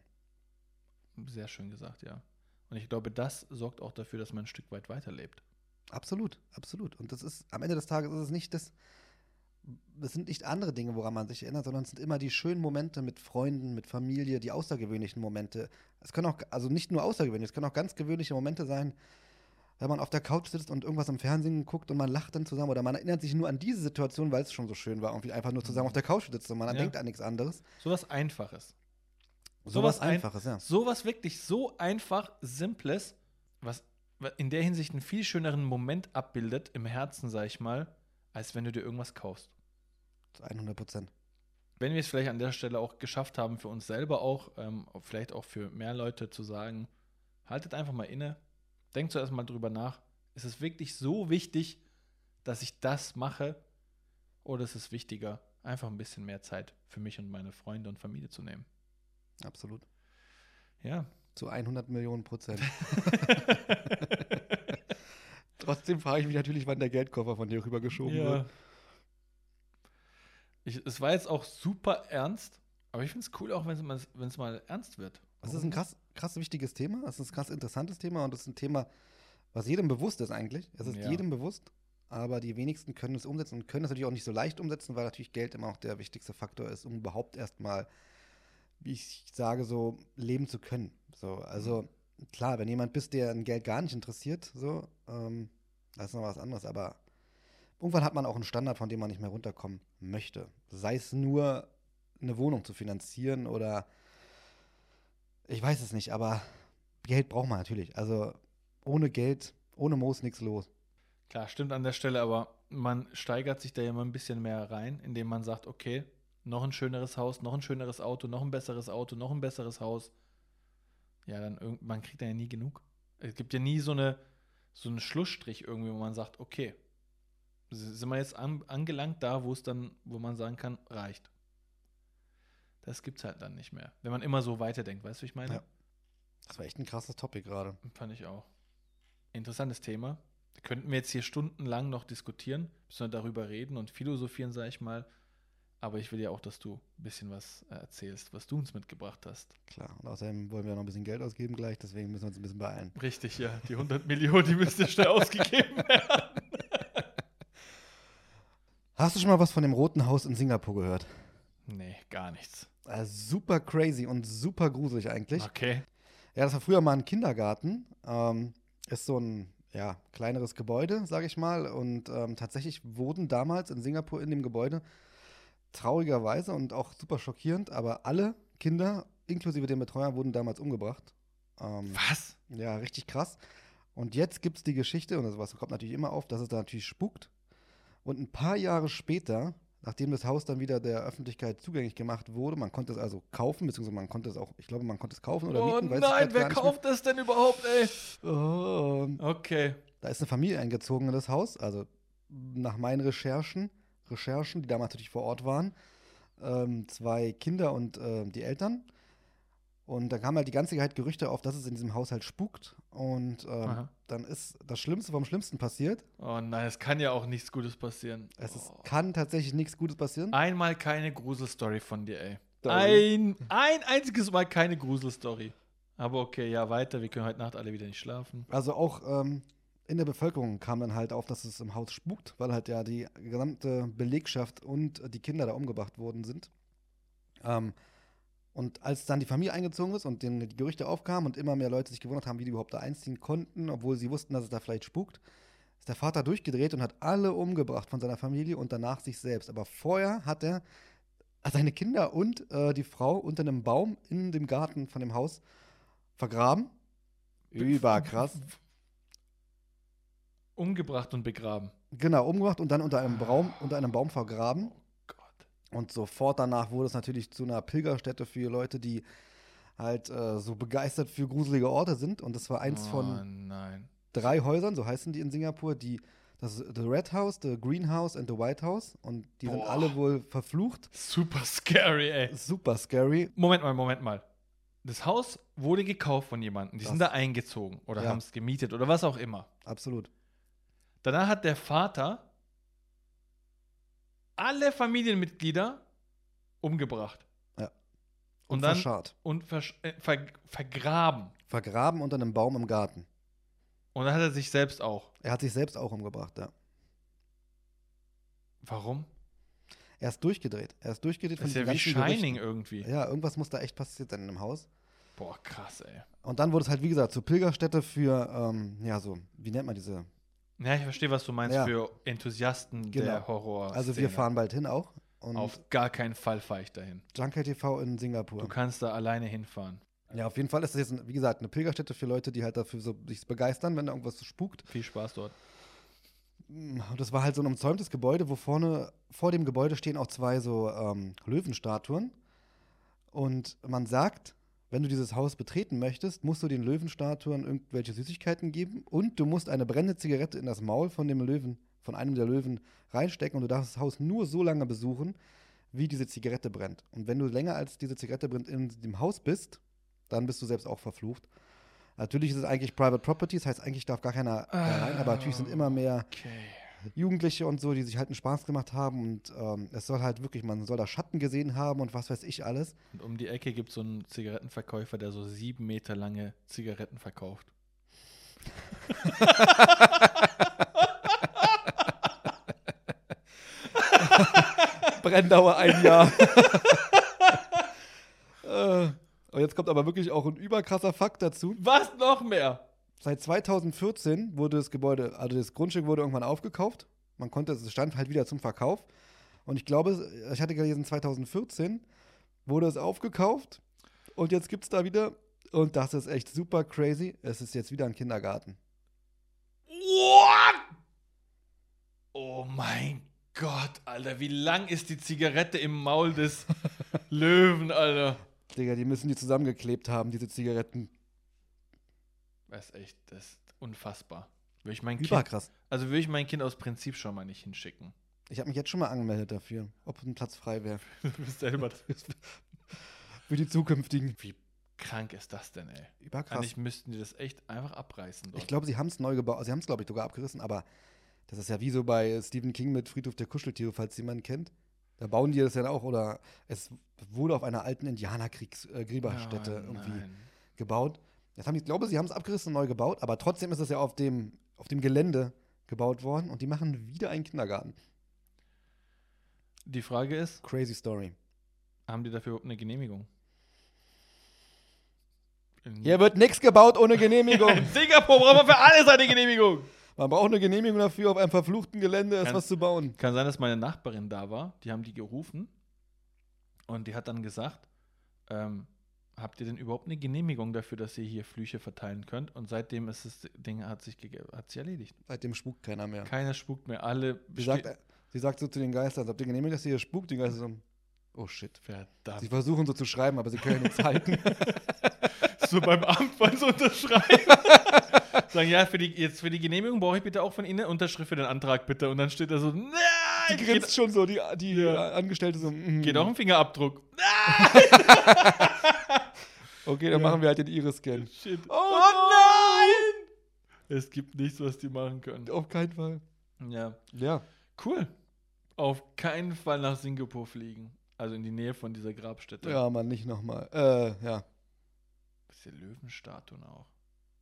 Sehr schön gesagt, ja. Und ich glaube, das sorgt auch dafür, dass man ein Stück weit weiterlebt. Absolut, absolut. Und das ist, am Ende des Tages ist es nicht das, es sind nicht andere Dinge, woran man sich erinnert, sondern es sind immer die schönen Momente mit Freunden, mit Familie, die außergewöhnlichen Momente. Es können auch, also nicht nur außergewöhnlich, es können auch ganz gewöhnliche Momente sein, wenn man auf der Couch sitzt und irgendwas im Fernsehen guckt und man lacht dann zusammen oder man erinnert sich nur an diese Situation, weil es schon so schön war, irgendwie einfach nur zusammen auf der Couch sitzt und man Ja. denkt an nichts anderes. Sowas Einfaches. Sowas Sowas ein- Einfaches, ja. Sowas wirklich so einfach, Simples, was in der Hinsicht einen viel schöneren Moment abbildet im Herzen, sag ich mal, als wenn du dir irgendwas kaufst. Zu 100 Prozent. Wenn wir es vielleicht an der Stelle auch geschafft haben, für uns selber auch, ähm, vielleicht auch für mehr Leute zu sagen, haltet einfach mal inne, denkt zuerst mal drüber nach, ist es wirklich so wichtig, dass ich das mache oder ist es wichtiger, einfach ein bisschen mehr Zeit für mich und meine Freunde und Familie zu nehmen? Absolut. Ja. Zu 100 Millionen Prozent. Trotzdem frage ich mich natürlich, wann der Geldkoffer von dir rübergeschoben Ja. wird. Ich, es war jetzt auch super ernst, aber ich finde es cool auch, wenn es mal, wenn's mal ernst wird. Das ist ein krass, krass wichtiges Thema. Es ist ein krass interessantes Thema und es ist ein Thema, was jedem bewusst ist eigentlich. Es ist Ja. jedem bewusst, aber die wenigsten können es umsetzen und können es natürlich auch nicht so leicht umsetzen, weil natürlich Geld immer auch der wichtigste Faktor ist, um überhaupt erstmal, wie ich sage, so leben zu können. So, also klar, wenn jemand bist, der ein Geld gar nicht interessiert, so, ähm, das ist noch was anderes, aber irgendwann hat man auch einen Standard, von dem man nicht mehr runterkommen möchte. Sei es nur, eine Wohnung zu finanzieren oder ich weiß es nicht, aber Geld braucht man natürlich. Also ohne Geld, ohne Moos nichts los. Klar, stimmt an der Stelle, aber man steigert sich da ja immer ein bisschen mehr rein, indem man sagt, okay, noch ein schöneres Haus, noch ein schöneres Auto, noch ein besseres Auto, noch ein besseres Haus. Ja, dann irgend, man kriegt da ja nie genug. Es gibt ja nie so eine so einen Schlussstrich irgendwie, wo man sagt, okay, sind wir jetzt an, angelangt da, wo es dann, wo man sagen kann, reicht. Das gibt's halt dann nicht mehr. Wenn man immer so weiterdenkt, weißt du, wie ich meine? Ja. Das war echt ein krasses Topic gerade. Fand ich auch. Interessantes Thema. Könnten wir jetzt hier stundenlang noch diskutieren, müssen wir darüber reden und philosophieren, sag ich mal. Aber ich will ja auch, dass du ein bisschen was äh, erzählst, was du uns mitgebracht hast. Klar. Und außerdem wollen wir noch ein bisschen Geld ausgeben gleich, deswegen müssen wir uns ein bisschen beeilen. Richtig, ja. Die 100 Millionen, die müsste schnell ausgegeben werden. Hast du schon mal was von dem Roten Haus in Singapur gehört? Nee, gar nichts. Äh, super crazy und super gruselig eigentlich. Okay. Ja, das war früher mal ein Kindergarten. Ähm, ist so ein ja, kleineres Gebäude, sage ich mal. Und ähm, tatsächlich wurden damals in Singapur in dem Gebäude traurigerweise und auch super schockierend, aber alle Kinder, inklusive dem Betreuer, wurden damals umgebracht. Ähm, Was? ja, richtig krass. Und jetzt gibt es die Geschichte, und sowas kommt natürlich immer auf, dass es da natürlich spukt. Und ein paar Jahre später, nachdem das Haus dann wieder der Öffentlichkeit zugänglich gemacht wurde, man konnte es also kaufen, beziehungsweise man konnte es auch, ich glaube, man konnte es kaufen oder Oh mieten. ich nein, wer kauft das denn überhaupt, ey? Oh, Okay. da ist eine Familie eingezogen in das Haus, also nach meinen Recherchen, Recherchen, die damals natürlich vor Ort waren, ähm, zwei Kinder und ähm, die Eltern. Und da kamen halt die ganze Zeit Gerüchte auf, dass es in diesem Haushalt spukt. Und ähm, dann ist das Schlimmste vom Schlimmsten passiert. Oh nein, es kann ja auch nichts Gutes passieren. Es ist, oh. kann tatsächlich nichts Gutes passieren. Einmal keine Gruselstory von dir, ey. Ein, ein einziges Mal keine Gruselstory. Aber okay, ja, weiter. Wir können heute Nacht alle wieder nicht schlafen. Also auch ähm, in der Bevölkerung kam dann halt auf, dass es im Haus spukt, weil halt ja die gesamte Belegschaft und die Kinder da umgebracht worden sind. Ähm, und als dann die Familie eingezogen ist und den, die Gerüchte aufkamen und immer mehr Leute sich gewundert haben, wie die überhaupt da einziehen konnten, obwohl sie wussten, dass es da vielleicht spukt, ist der Vater durchgedreht und hat alle umgebracht von seiner Familie und danach sich selbst. Aber vorher hat er seine Kinder und äh, die Frau unter einem Baum in dem Garten von dem Haus vergraben. Überkrass. Umgebracht und begraben. Genau, umgebracht und dann unter einem Baum, unter einem Baum vergraben. Oh Gott. Und sofort danach wurde es natürlich zu einer Pilgerstätte für Leute, die halt äh, so begeistert für gruselige Orte sind. Und das war eins oh, von nein. drei Häusern, so heißen die in Singapur, die das ist The Red House, The Green House und The White House. Und die sind Boah. alle wohl verflucht. Super scary, ey. Super scary. Moment mal, Moment mal. Das Haus wurde gekauft von jemandem. Die sind Das- da eingezogen oder Ja. haben es gemietet oder was auch immer. Absolut. Danach hat der Vater alle Familienmitglieder umgebracht. Ja. Und, dann verscharrt. und versch äh, ver vergraben. Vergraben unter einem Baum im Garten. Und dann hat er sich selbst auch. Er hat sich selbst auch umgebracht, ja. Warum? Er ist durchgedreht. Er ist durchgedreht Das ist diesen ja wie Shining Gerüchten. irgendwie. Ja, irgendwas muss da echt passiert sein in dem Haus. Boah, krass, ey. Und dann wurde es halt, wie gesagt, zur Pilgerstätte für, ähm, ja, so, wie nennt man diese? Ja, ich verstehe, was du meinst Ja. für Enthusiasten Genau. der Horror. Also wir fahren bald hin auch. Und Auf gar keinen Fall fahre ich dahin. Junket TV in Singapur. Du kannst da alleine hinfahren. Ja, auf jeden Fall ist das jetzt, wie gesagt, eine Pilgerstätte für Leute, die halt dafür so sich begeistern, wenn da irgendwas spukt. Viel Spaß dort. Und das war halt so ein umzäumtes Gebäude, wo vorne, vor dem Gebäude stehen auch zwei so ähm, Löwenstatuen. Und man sagt, wenn du dieses Haus betreten möchtest, musst du den Löwenstatuen irgendwelche Süßigkeiten geben und du musst eine brennende Zigarette in das Maul von dem Löwen, von einem der Löwen reinstecken und du darfst das Haus nur so lange besuchen, wie diese Zigarette brennt. Und wenn du länger als diese Zigarette brennt in dem Haus bist, dann bist du selbst auch verflucht. Natürlich ist es eigentlich Private Property, das heißt, eigentlich darf gar keiner äh, rein, aber natürlich sind immer mehr Okay. Jugendliche und so, die sich halt einen Spaß gemacht haben und ähm, es soll halt wirklich, man soll da Schatten gesehen haben und was weiß ich alles. Und um die Ecke gibt es so einen Zigarettenverkäufer, der so sieben Meter lange Zigaretten verkauft. Brenndauer ein Jahr. äh, oh jetzt kommt aber wirklich auch ein überkrasser Fakt dazu. Was noch mehr? Seit 2014 wurde das Gebäude, also das Grundstück wurde irgendwann aufgekauft. Man konnte, es stand halt wieder zum Verkauf. Und ich glaube, ich hatte gelesen, 2014 wurde es aufgekauft. Und jetzt gibt es da wieder, und das ist echt super crazy, es ist jetzt wieder ein Kindergarten. What? Oh mein Gott, Alter, wie lang ist die Zigarette im Maul des Löwen, Alter? Digga, die müssen die zusammengeklebt haben, diese Zigaretten. Das ist echt, das ist unfassbar. Würde ich mein kind, Überkrass. also würde ich mein Kind aus Prinzip schon mal nicht hinschicken. Ich habe mich jetzt schon mal angemeldet dafür, ob ein Platz frei wäre. Du bist selber. Für die zukünftigen. Wie krank ist das denn, ey? Überkrass. Eigentlich müssten die das echt einfach abreißen. Dort. Ich glaube, sie haben es neu gebaut. Sie haben es, glaube ich, sogar abgerissen, aber das ist ja wie so bei Stephen King mit Friedhof der Kuscheltiere, falls jemand kennt. Da bauen die das ja auch, oder es wurde auf einer alten Indianerkriegsgräberstätte Oh, irgendwie nein. gebaut. Das haben die, ich glaube, sie haben es abgerissen und neu gebaut, aber trotzdem ist es ja auf dem, auf dem Gelände gebaut worden und die machen wieder einen Kindergarten. Die Frage ist, Crazy Story. haben die dafür überhaupt eine Genehmigung? In, Hier wird nichts gebaut ohne Genehmigung. in Singapur braucht man für alles eine Genehmigung. Man braucht eine Genehmigung dafür, auf einem verfluchten Gelände ist was zu bauen. Kann sein, dass meine Nachbarin da war. Die haben die gerufen und die hat dann gesagt, ähm, habt ihr denn überhaupt eine Genehmigung dafür, dass ihr hier Flüche verteilen könnt? Und seitdem ist das Ding hat sich, hat sich erledigt. Seitdem spukt keiner mehr. Keiner spuckt mehr. Alle Sie sagt, sie sagt so zu den Geistern, habt ihr genehmigt, dass ihr hier spukt? Die Geister so, oh shit. Sie verdammt. versuchen so zu schreiben, aber sie können nichts halten. so beim Amt sie unterschreiben. Sagen, ja, für die, jetzt für die Genehmigung brauche ich bitte auch von Ihnen eine Unterschrift für den Antrag, bitte. Und dann steht da so, nein, Die grinst schon so, die, die Ja. Angestellte so, mm. geht auch ein Fingerabdruck. Okay, dann Ja. machen wir halt den Iris-Scan. Shit. Oh, nein! Es gibt nichts, was die machen können. Auf keinen Fall. Ja. Ja. Cool. Auf keinen Fall nach Singapur fliegen. Also in die Nähe von dieser Grabstätte. Ja, Mann, nicht nochmal. Äh, ja. Bisschen Löwenstatuen auch.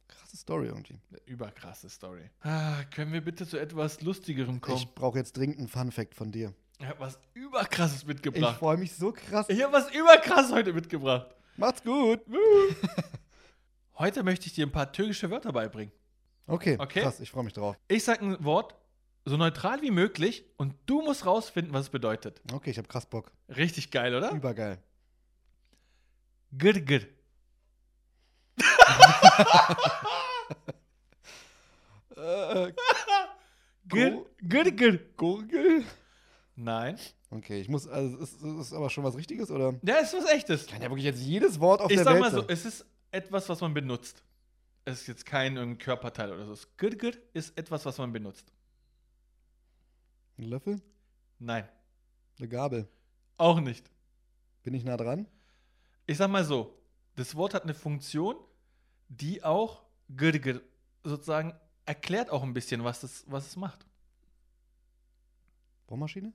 Krasse Story irgendwie. Überkrasse Story. Ah, können wir bitte zu etwas Lustigerem kommen? Ich brauche jetzt dringend einen Fun-Fact von dir. Ich habe was überkrasses Ich mitgebracht. freue mich so krass. Ich, habe was überkrasses heute mitgebracht. Macht's gut. Heute möchte ich dir ein paar türkische Wörter beibringen. Okay, Okay. krass, ich freue mich drauf. Ich sage ein Wort so neutral wie möglich und du musst rausfinden, was es bedeutet. Okay, ich habe krass Bock. Richtig geil, oder? Übergeil. Gir, gir. Gurgel? Nein. Okay, ich muss, also ist, ist aber schon was Richtiges oder? Ja, ist was echtes. Kann ja wirklich jetzt jedes Wort auf Ich der sag Welt mal so, es ist etwas, was man benutzt. Es ist jetzt kein irgendein Körperteil oder so. Das Gir, gir ist etwas, was man benutzt. Ein Löffel? Nein. Eine Gabel. Auch nicht. Bin ich nah dran? Ich sag mal so, das Wort hat eine Funktion, die auch gir, gir sozusagen erklärt auch ein bisschen, was es, was es macht. Bohrmaschine?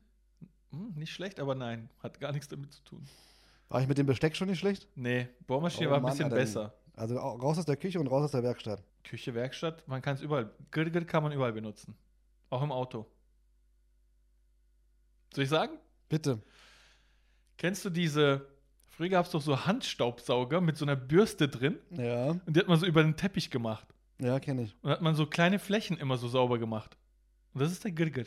Hm, nicht schlecht, aber nein, hat gar nichts damit zu tun. War ich mit dem Besteck schon nicht schlecht? Nee, Bohrmaschine Oh war ein Mann, bisschen Alter. besser. Also au- raus aus der Küche und raus aus der Werkstatt. Küche, Werkstatt, man kann es überall. Gir kann man überall benutzen. Auch im Auto. Soll ich sagen? Bitte. Kennst du diese, früher gab es doch so Handstaubsauger mit so einer Bürste drin Ja, und die hat man so über den Teppich gemacht. ja, kenne ich. Und hat man so kleine Flächen immer so sauber gemacht. Und das ist der Gir, gir.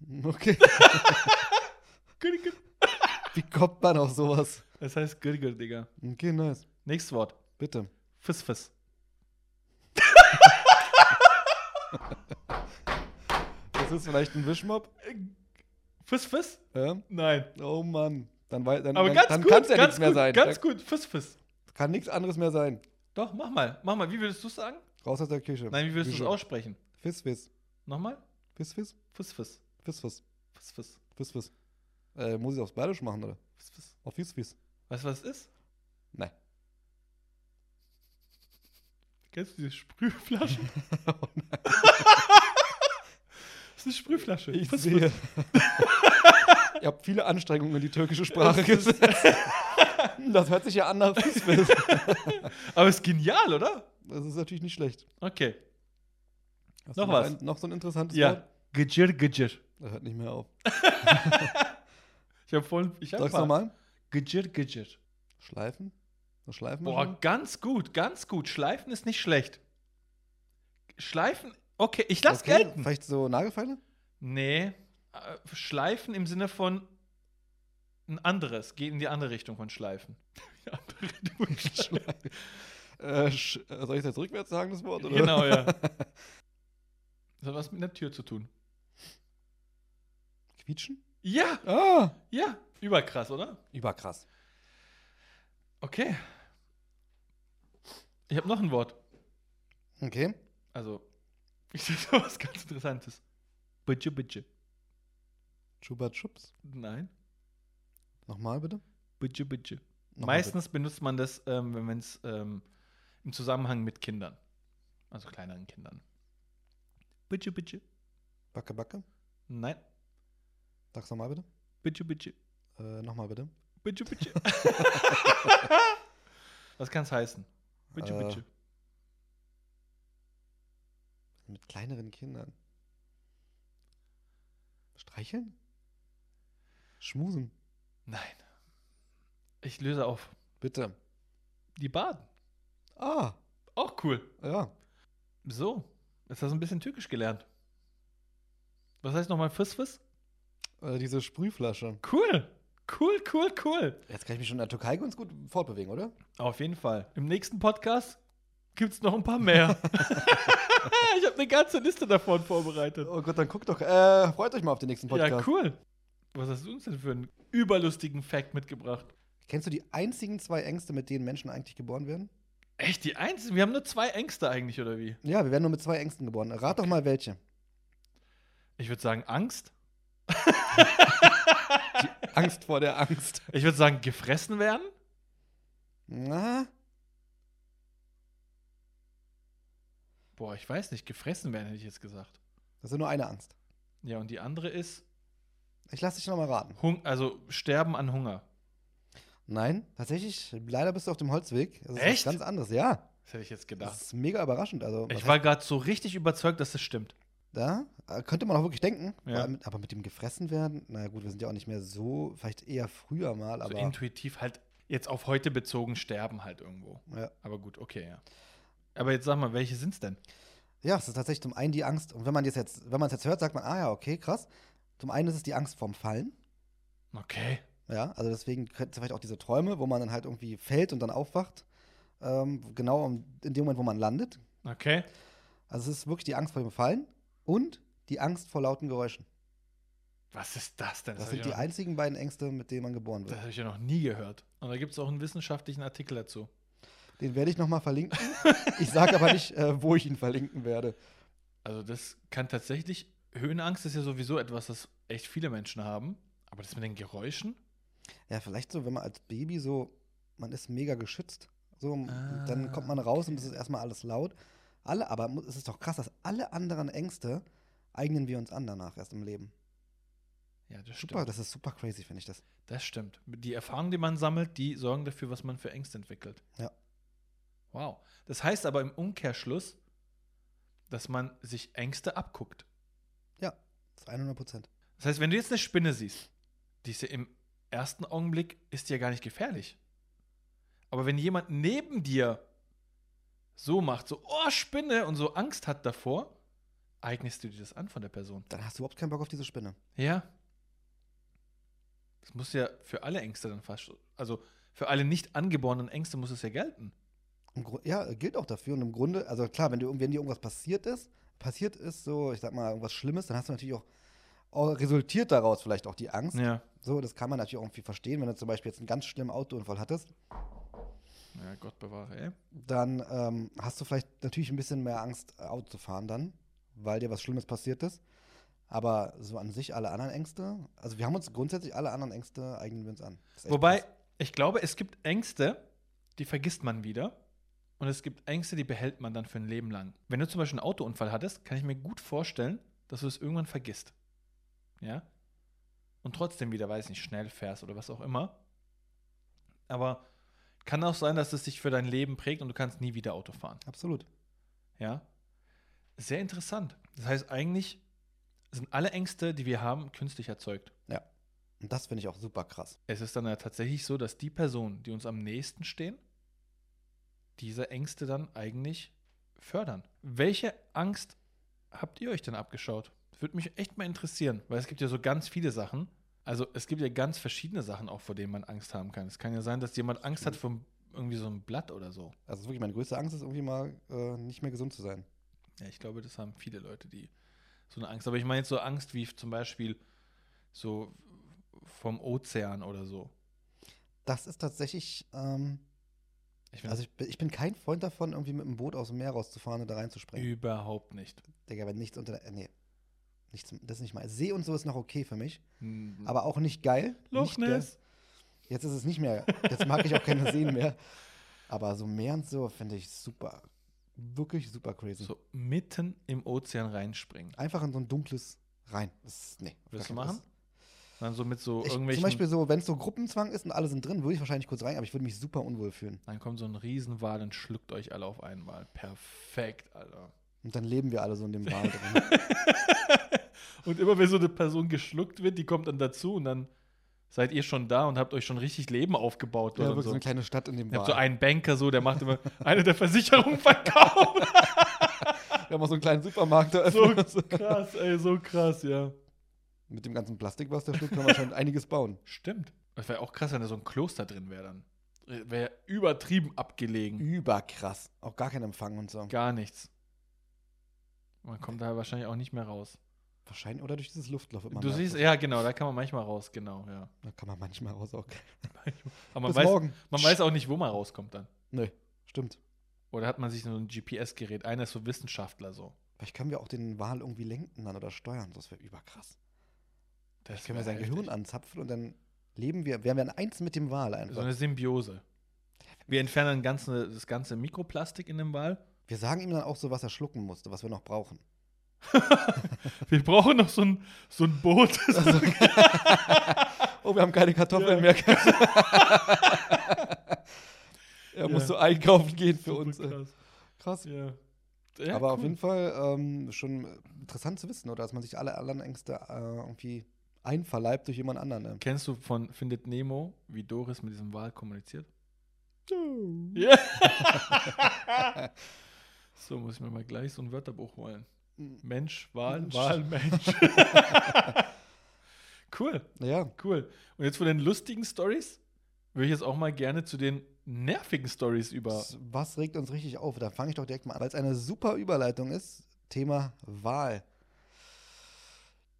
Okay. Wie kommt man auf sowas? Das heißt gir, Digga. Okay, nice. Nächstes Wort. Bitte. Fiss, fiss. Das ist vielleicht ein Wischmob. Fiss, fiss? Ja? Nein. Oh Mann. Dann, dann, Aber dann, ganz dann gut, kann's ja nichts mehr gut, sein. ganz gut. Fiss, fiss. kann nichts anderes mehr sein. Doch, mach mal. Mach mal. Wie würdest du es sagen? Raus aus der Küche. Nein, wie würdest du es aussprechen? Fiss, fiss. Nochmal? Fiss, fiss. Fiss, fiss. Fiss, fiss. Fiss, fiss. Fiss, fiss. Äh, muss ich aufs Bayerisch machen, oder? Fiss, fiss. Auf Fiss, fiss. Weißt du, was es ist? Nein. Kennst du diese Sprühflaschen? Oh das ist eine Sprühflasche. Ich Fiss, sehe. Ihr habt viele Anstrengungen in die türkische Sprache gesetzt. Das hört sich ja an nach fiss. Aber ist genial, oder? Das ist natürlich nicht schlecht. Okay. Hast Noch was? Ein, noch so ein interessantes Ja. Wort? Gejir, gejir. Das hört nicht mehr auf. Ich habe vorhin. Ich hab Sag's mal- nochmal. Gejir, gejir. Schleifen? So Schleifen Boah, wahrscheinlich? ganz gut, ganz gut. Schleifen ist nicht schlecht. Schleifen, okay, ich lass Okay, gelten. Vielleicht so Nagelfeile? Nee, äh, Schleifen im Sinne von ein anderes, geht in die andere Richtung von Schleifen. Die andere Richtung Schleifen. Äh, äh, soll ich das rückwärts sagen, das Wort? Oder? genau, ja. Das hat was mit einer Tür zu tun. Quietschen? Ja, Ah! ja, überkrass, oder? Überkrass. Okay. Ich habe noch ein Wort. Okay. Also, ich sag noch was ganz Interessantes. Budge, budge. Chupa Chups. Nein, Nochmal bitte. budge, budge. Nochmal Meistens benutzt man das, ähm, wenn es ähm, im Zusammenhang mit Kindern, also kleineren Kindern. Budge. bitte. Backe, Backe. Nein, Sag's nochmal bitte. budge, budge. Äh, nochmal bitte. Budge, budge. was kann es heißen? Budge, Äh. budge. Mit kleineren Kindern. Streicheln? Schmusen. Nein. Ich löse auf. Bitte. Die baden. Ah, Auch cool. ja. So, jetzt hast du ein bisschen Türkisch gelernt. Was heißt nochmal Fissfiss? Äh, diese Sprühflasche. Cool. Cool, cool, cool. Jetzt kann ich mich schon in der Türkei ganz gut fortbewegen, oder? Auf jeden Fall. Im nächsten Podcast gibt es noch ein paar mehr. ich habe eine ganze Liste davon vorbereitet. Oh Gott, dann guckt doch. Äh, freut euch mal auf den nächsten Podcast. Ja, cool. Was hast du uns denn für einen überlustigen Fact mitgebracht? Kennst du die einzigen zwei Ängste, mit denen Menschen eigentlich geboren werden? Echt, die einzigen? Wir haben nur zwei Ängste eigentlich, oder wie? Ja, wir werden nur mit zwei Ängsten geboren. Rat doch mal welche. Ich würde sagen Angst. Angst vor der Angst. Ich würde sagen gefressen werden. Na, Boah, ich weiß nicht, gefressen werden hätte ich jetzt gesagt. das ist nur eine Angst. Ja, und die andere ist Ich lasse dich noch mal raten. Hung also Sterben an Hunger. Nein, tatsächlich, leider bist du auf dem Holzweg. Das ist Echt? was ganz anderes, ja. Das hätte ich jetzt Das gedacht. ist mega überraschend. Also, Ich war gerade so richtig überzeugt, dass das stimmt. Da äh, könnte man auch wirklich denken. Ja. Aber, mit, aber mit dem gefressen werden, naja gut, wir sind ja auch nicht mehr so, vielleicht eher früher mal, So aber intuitiv halt jetzt auf heute bezogen sterben halt irgendwo. ja. Aber gut, okay, ja. Aber jetzt sag mal, welche sind's denn? ja, es ist tatsächlich zum einen die Angst. Und wenn man das jetzt, wenn man es jetzt hört, sagt man, ah ja, okay, krass. Zum einen ist es die Angst vorm Fallen. Okay. Ja, also deswegen könnte es vielleicht auch diese Träume, wo man dann halt irgendwie fällt und dann aufwacht. Ähm, genau in dem Moment, wo man landet. Okay. Also es ist wirklich die Angst vor dem Fallen und die Angst vor lauten Geräuschen. Was ist das denn? Das hab sind die einzigen beiden Ängste, mit denen man geboren Das wird. habe ich ja noch nie gehört. Und da gibt es auch einen wissenschaftlichen Artikel dazu. Den werde ich nochmal verlinken. Ich sage aber nicht, äh, wo ich ihn verlinken werde. Also das kann tatsächlich, Höhenangst ist ja sowieso etwas, das echt viele Menschen haben. Aber das mit den Geräuschen? Ja, vielleicht so, wenn man als Baby so, man ist mega geschützt. So, Ah, dann kommt man raus und es ist erstmal alles laut. Alle, aber es ist doch krass, dass alle anderen Ängste eignen wir uns an danach erst im Leben. Ja, das Super, stimmt. das ist super crazy, finde ich das. Das stimmt. Die Erfahrungen, die man sammelt, die sorgen dafür, was man für Ängste entwickelt. Ja. Wow. Das heißt aber im Umkehrschluss, dass man sich Ängste abguckt. Ja, ist 100 Prozent. Das heißt, wenn du jetzt eine Spinne siehst, die ist ja im ersten Augenblick ist die ja gar nicht gefährlich. Aber wenn jemand neben dir so macht, so, oh, Spinne, und so Angst hat davor, eignest du dir das an von der Person. Dann hast du überhaupt keinen Bock auf diese Spinne. Ja. Das muss ja für alle Ängste dann fast, also für alle nicht angeborenen Ängste muss es ja gelten. Ja, gilt auch dafür. Und im Grunde, also klar, wenn, du, wenn dir irgendwas passiert ist, passiert ist, so, ich sag mal, irgendwas Schlimmes, dann hast du natürlich auch, auch resultiert daraus vielleicht auch die Angst. Ja. So, das kann man natürlich auch irgendwie verstehen. Wenn du zum Beispiel jetzt einen ganz schlimmen Autounfall hattest, Ja, Gott bewahre, ey. dann ähm, hast du vielleicht natürlich ein bisschen mehr Angst, äh, Auto zu fahren dann, weil dir was Schlimmes passiert ist. Aber so an sich alle anderen Ängste, also wir haben uns grundsätzlich alle anderen Ängste eignen wir uns an. Wobei, krass. ich glaube, es gibt Ängste, die vergisst man wieder. Und es gibt Ängste, die behält man dann für ein Leben lang. Wenn du zum Beispiel einen Autounfall hattest, kann ich mir gut vorstellen, dass du es irgendwann vergisst. Ja? Und trotzdem wieder, weiß nicht, schnell fährst oder was auch immer. Aber kann auch sein, dass es dich für dein Leben prägt und du kannst nie wieder Auto fahren. Absolut. Ja? Sehr interessant. Das heißt, eigentlich sind alle Ängste, die wir haben, künstlich erzeugt. Ja. Und das finde ich auch super krass. Es ist dann ja tatsächlich so, dass die Personen, die uns am nächsten stehen, diese Ängste dann eigentlich fördern. Welche Angst habt ihr euch denn abgeschaut? Das würde mich echt mal interessieren, weil es gibt ja so ganz viele Sachen. Also es gibt ja ganz verschiedene Sachen auch, vor denen man Angst haben kann. Es kann ja sein, dass jemand Angst hat vor irgendwie so einem Blatt oder so. Also wirklich meine größte Angst ist irgendwie mal äh, nicht mehr gesund zu sein. Ja, ich glaube, das haben viele Leute, die so eine Angst. Aber ich meine jetzt so Angst wie zum Beispiel so vom Ozean oder so. Das ist tatsächlich, ähm, Ich also ich, bin- ich bin kein Freund davon, irgendwie mit dem Boot aus dem Meer rauszufahren und da reinzuspringen. überhaupt nicht. Digga, wenn nichts unter der, äh, nee, nichts, das ist nicht mal. See und so ist noch okay für mich, Hm, aber auch nicht geil. Loch nicht. Ness. Jetzt ist es nicht mehr, jetzt mag ich auch keine Seen mehr. Aber so Meer und so finde ich super, wirklich super crazy. So mitten im Ozean reinspringen. Einfach in so ein dunkles rein. Das ist, nee. Willst du machen? Dann so mit so. Ich, irgendwelchen. zum Beispiel so, wenn es so Gruppenzwang ist und alle sind drin, würde ich wahrscheinlich kurz rein, aber ich würde mich super unwohl fühlen. dann kommt so ein Riesenwal und schluckt euch alle auf einmal. Perfekt, Alter. Und dann leben wir alle so in dem Wal drin. Und immer wenn so eine Person geschluckt wird, die kommt dann dazu und dann seid ihr schon da und habt euch schon richtig Leben aufgebaut. ja, oder wirklich so eine kleine Stadt in dem Ihr habt so einen Banker so, der macht immer eine der Versicherungen verkauft. wir haben auch so einen kleinen Supermarkt da. So krass, ey, so krass, ja. Mit dem ganzen Plastik, was da schluckt, können wir schon einiges bauen. Stimmt. Das wäre auch krass, wenn da so ein Kloster drin wäre dann. Wäre übertrieben abgelegen. Überkrass. Auch gar kein Empfang und so. Gar nichts. Man kommt da wahrscheinlich auch nicht mehr raus. Wahrscheinlich, oder durch dieses Luftloch wird man Du siehst, ja, genau, da kann man manchmal raus, genau, ja. Da kann man manchmal raus auch. Aber man, Bis weiß, morgen. man weiß auch nicht, wo man rauskommt dann. Nö, stimmt. Oder hat man sich so ein GPS-Gerät? Einer ist so Wissenschaftler so. Vielleicht können wir auch den Wal irgendwie lenken dann oder steuern. Das wäre überkrass. Das können wir sein Gehirn anzapfen und dann leben wir, wären wir in eins mit dem Wal So einfach. eine Symbiose. Wir entfernen ganze, das ganze Mikroplastik in dem Wal. Wir sagen ihm dann auch so, was er schlucken musste, was wir noch brauchen. Wir brauchen noch so ein, so ein Boot. Oh, wir haben keine Kartoffeln Ja. mehr. er muss Ja. so einkaufen gehen für Super uns. krass. Krass. Ja. Ja, Aber auf cool. jeden Fall ähm, schon interessant zu wissen, oder dass man sich alle anderen Ängste äh, irgendwie einverleibt durch jemand anderen. Ne? Kennst du von Findet Nemo, wie Doris mit diesem Wal kommuniziert? Ja. so muss ich mir mal gleich so ein Wörterbuch holen. Mensch, Wal, Mensch. Wal, Mensch. cool, Ja, cool. Und jetzt von den lustigen Stories würde ich jetzt auch mal gerne zu den nervigen Stories über. was, regt uns richtig auf? Da fange ich doch direkt mal an, weil es eine super Überleitung ist. Thema Wahl.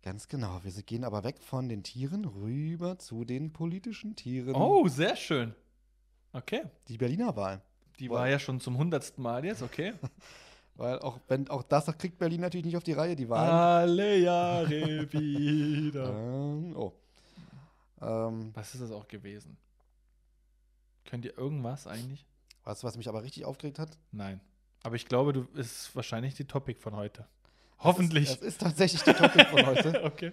Ganz genau. Wir gehen aber weg von den Tieren rüber zu den politischen Tieren. Oh, sehr schön. Okay. Die Berliner Wahl. Die war ja schon zum hundertsten Mal jetzt, okay. Weil auch, wenn, auch das kriegt Berlin natürlich nicht auf die Reihe, die Wahl. Alle Jahre wieder. Ähm, oh. Ähm, Was ist das auch gewesen? Könnt ihr irgendwas eigentlich? weißt du, was mich aber richtig aufgeregt hat? Nein. Aber ich glaube, du ist wahrscheinlich die Topic von heute. Hoffentlich. Das ist, das ist tatsächlich die Topic von heute. okay.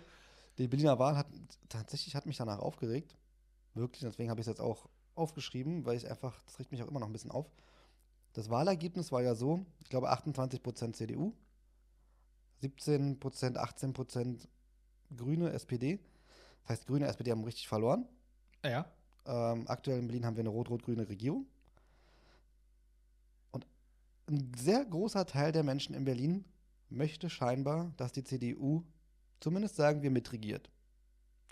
Die Berliner Wahl hat tatsächlich hat mich danach aufgeregt. Wirklich, deswegen habe ich es jetzt auch aufgeschrieben, weil ich einfach, das regt mich auch immer noch ein bisschen auf. Das Wahlergebnis war ja so, ich glaube 28% CDU, 17%, 18% Grüne, SPD. Das heißt, Grüne, SPD haben richtig verloren. Ja. Ähm, aktuell in Berlin haben wir eine rot-rot-grüne Regierung. Und ein sehr großer Teil der Menschen in Berlin möchte scheinbar, dass die CDU, zumindest sagen wir, mitregiert.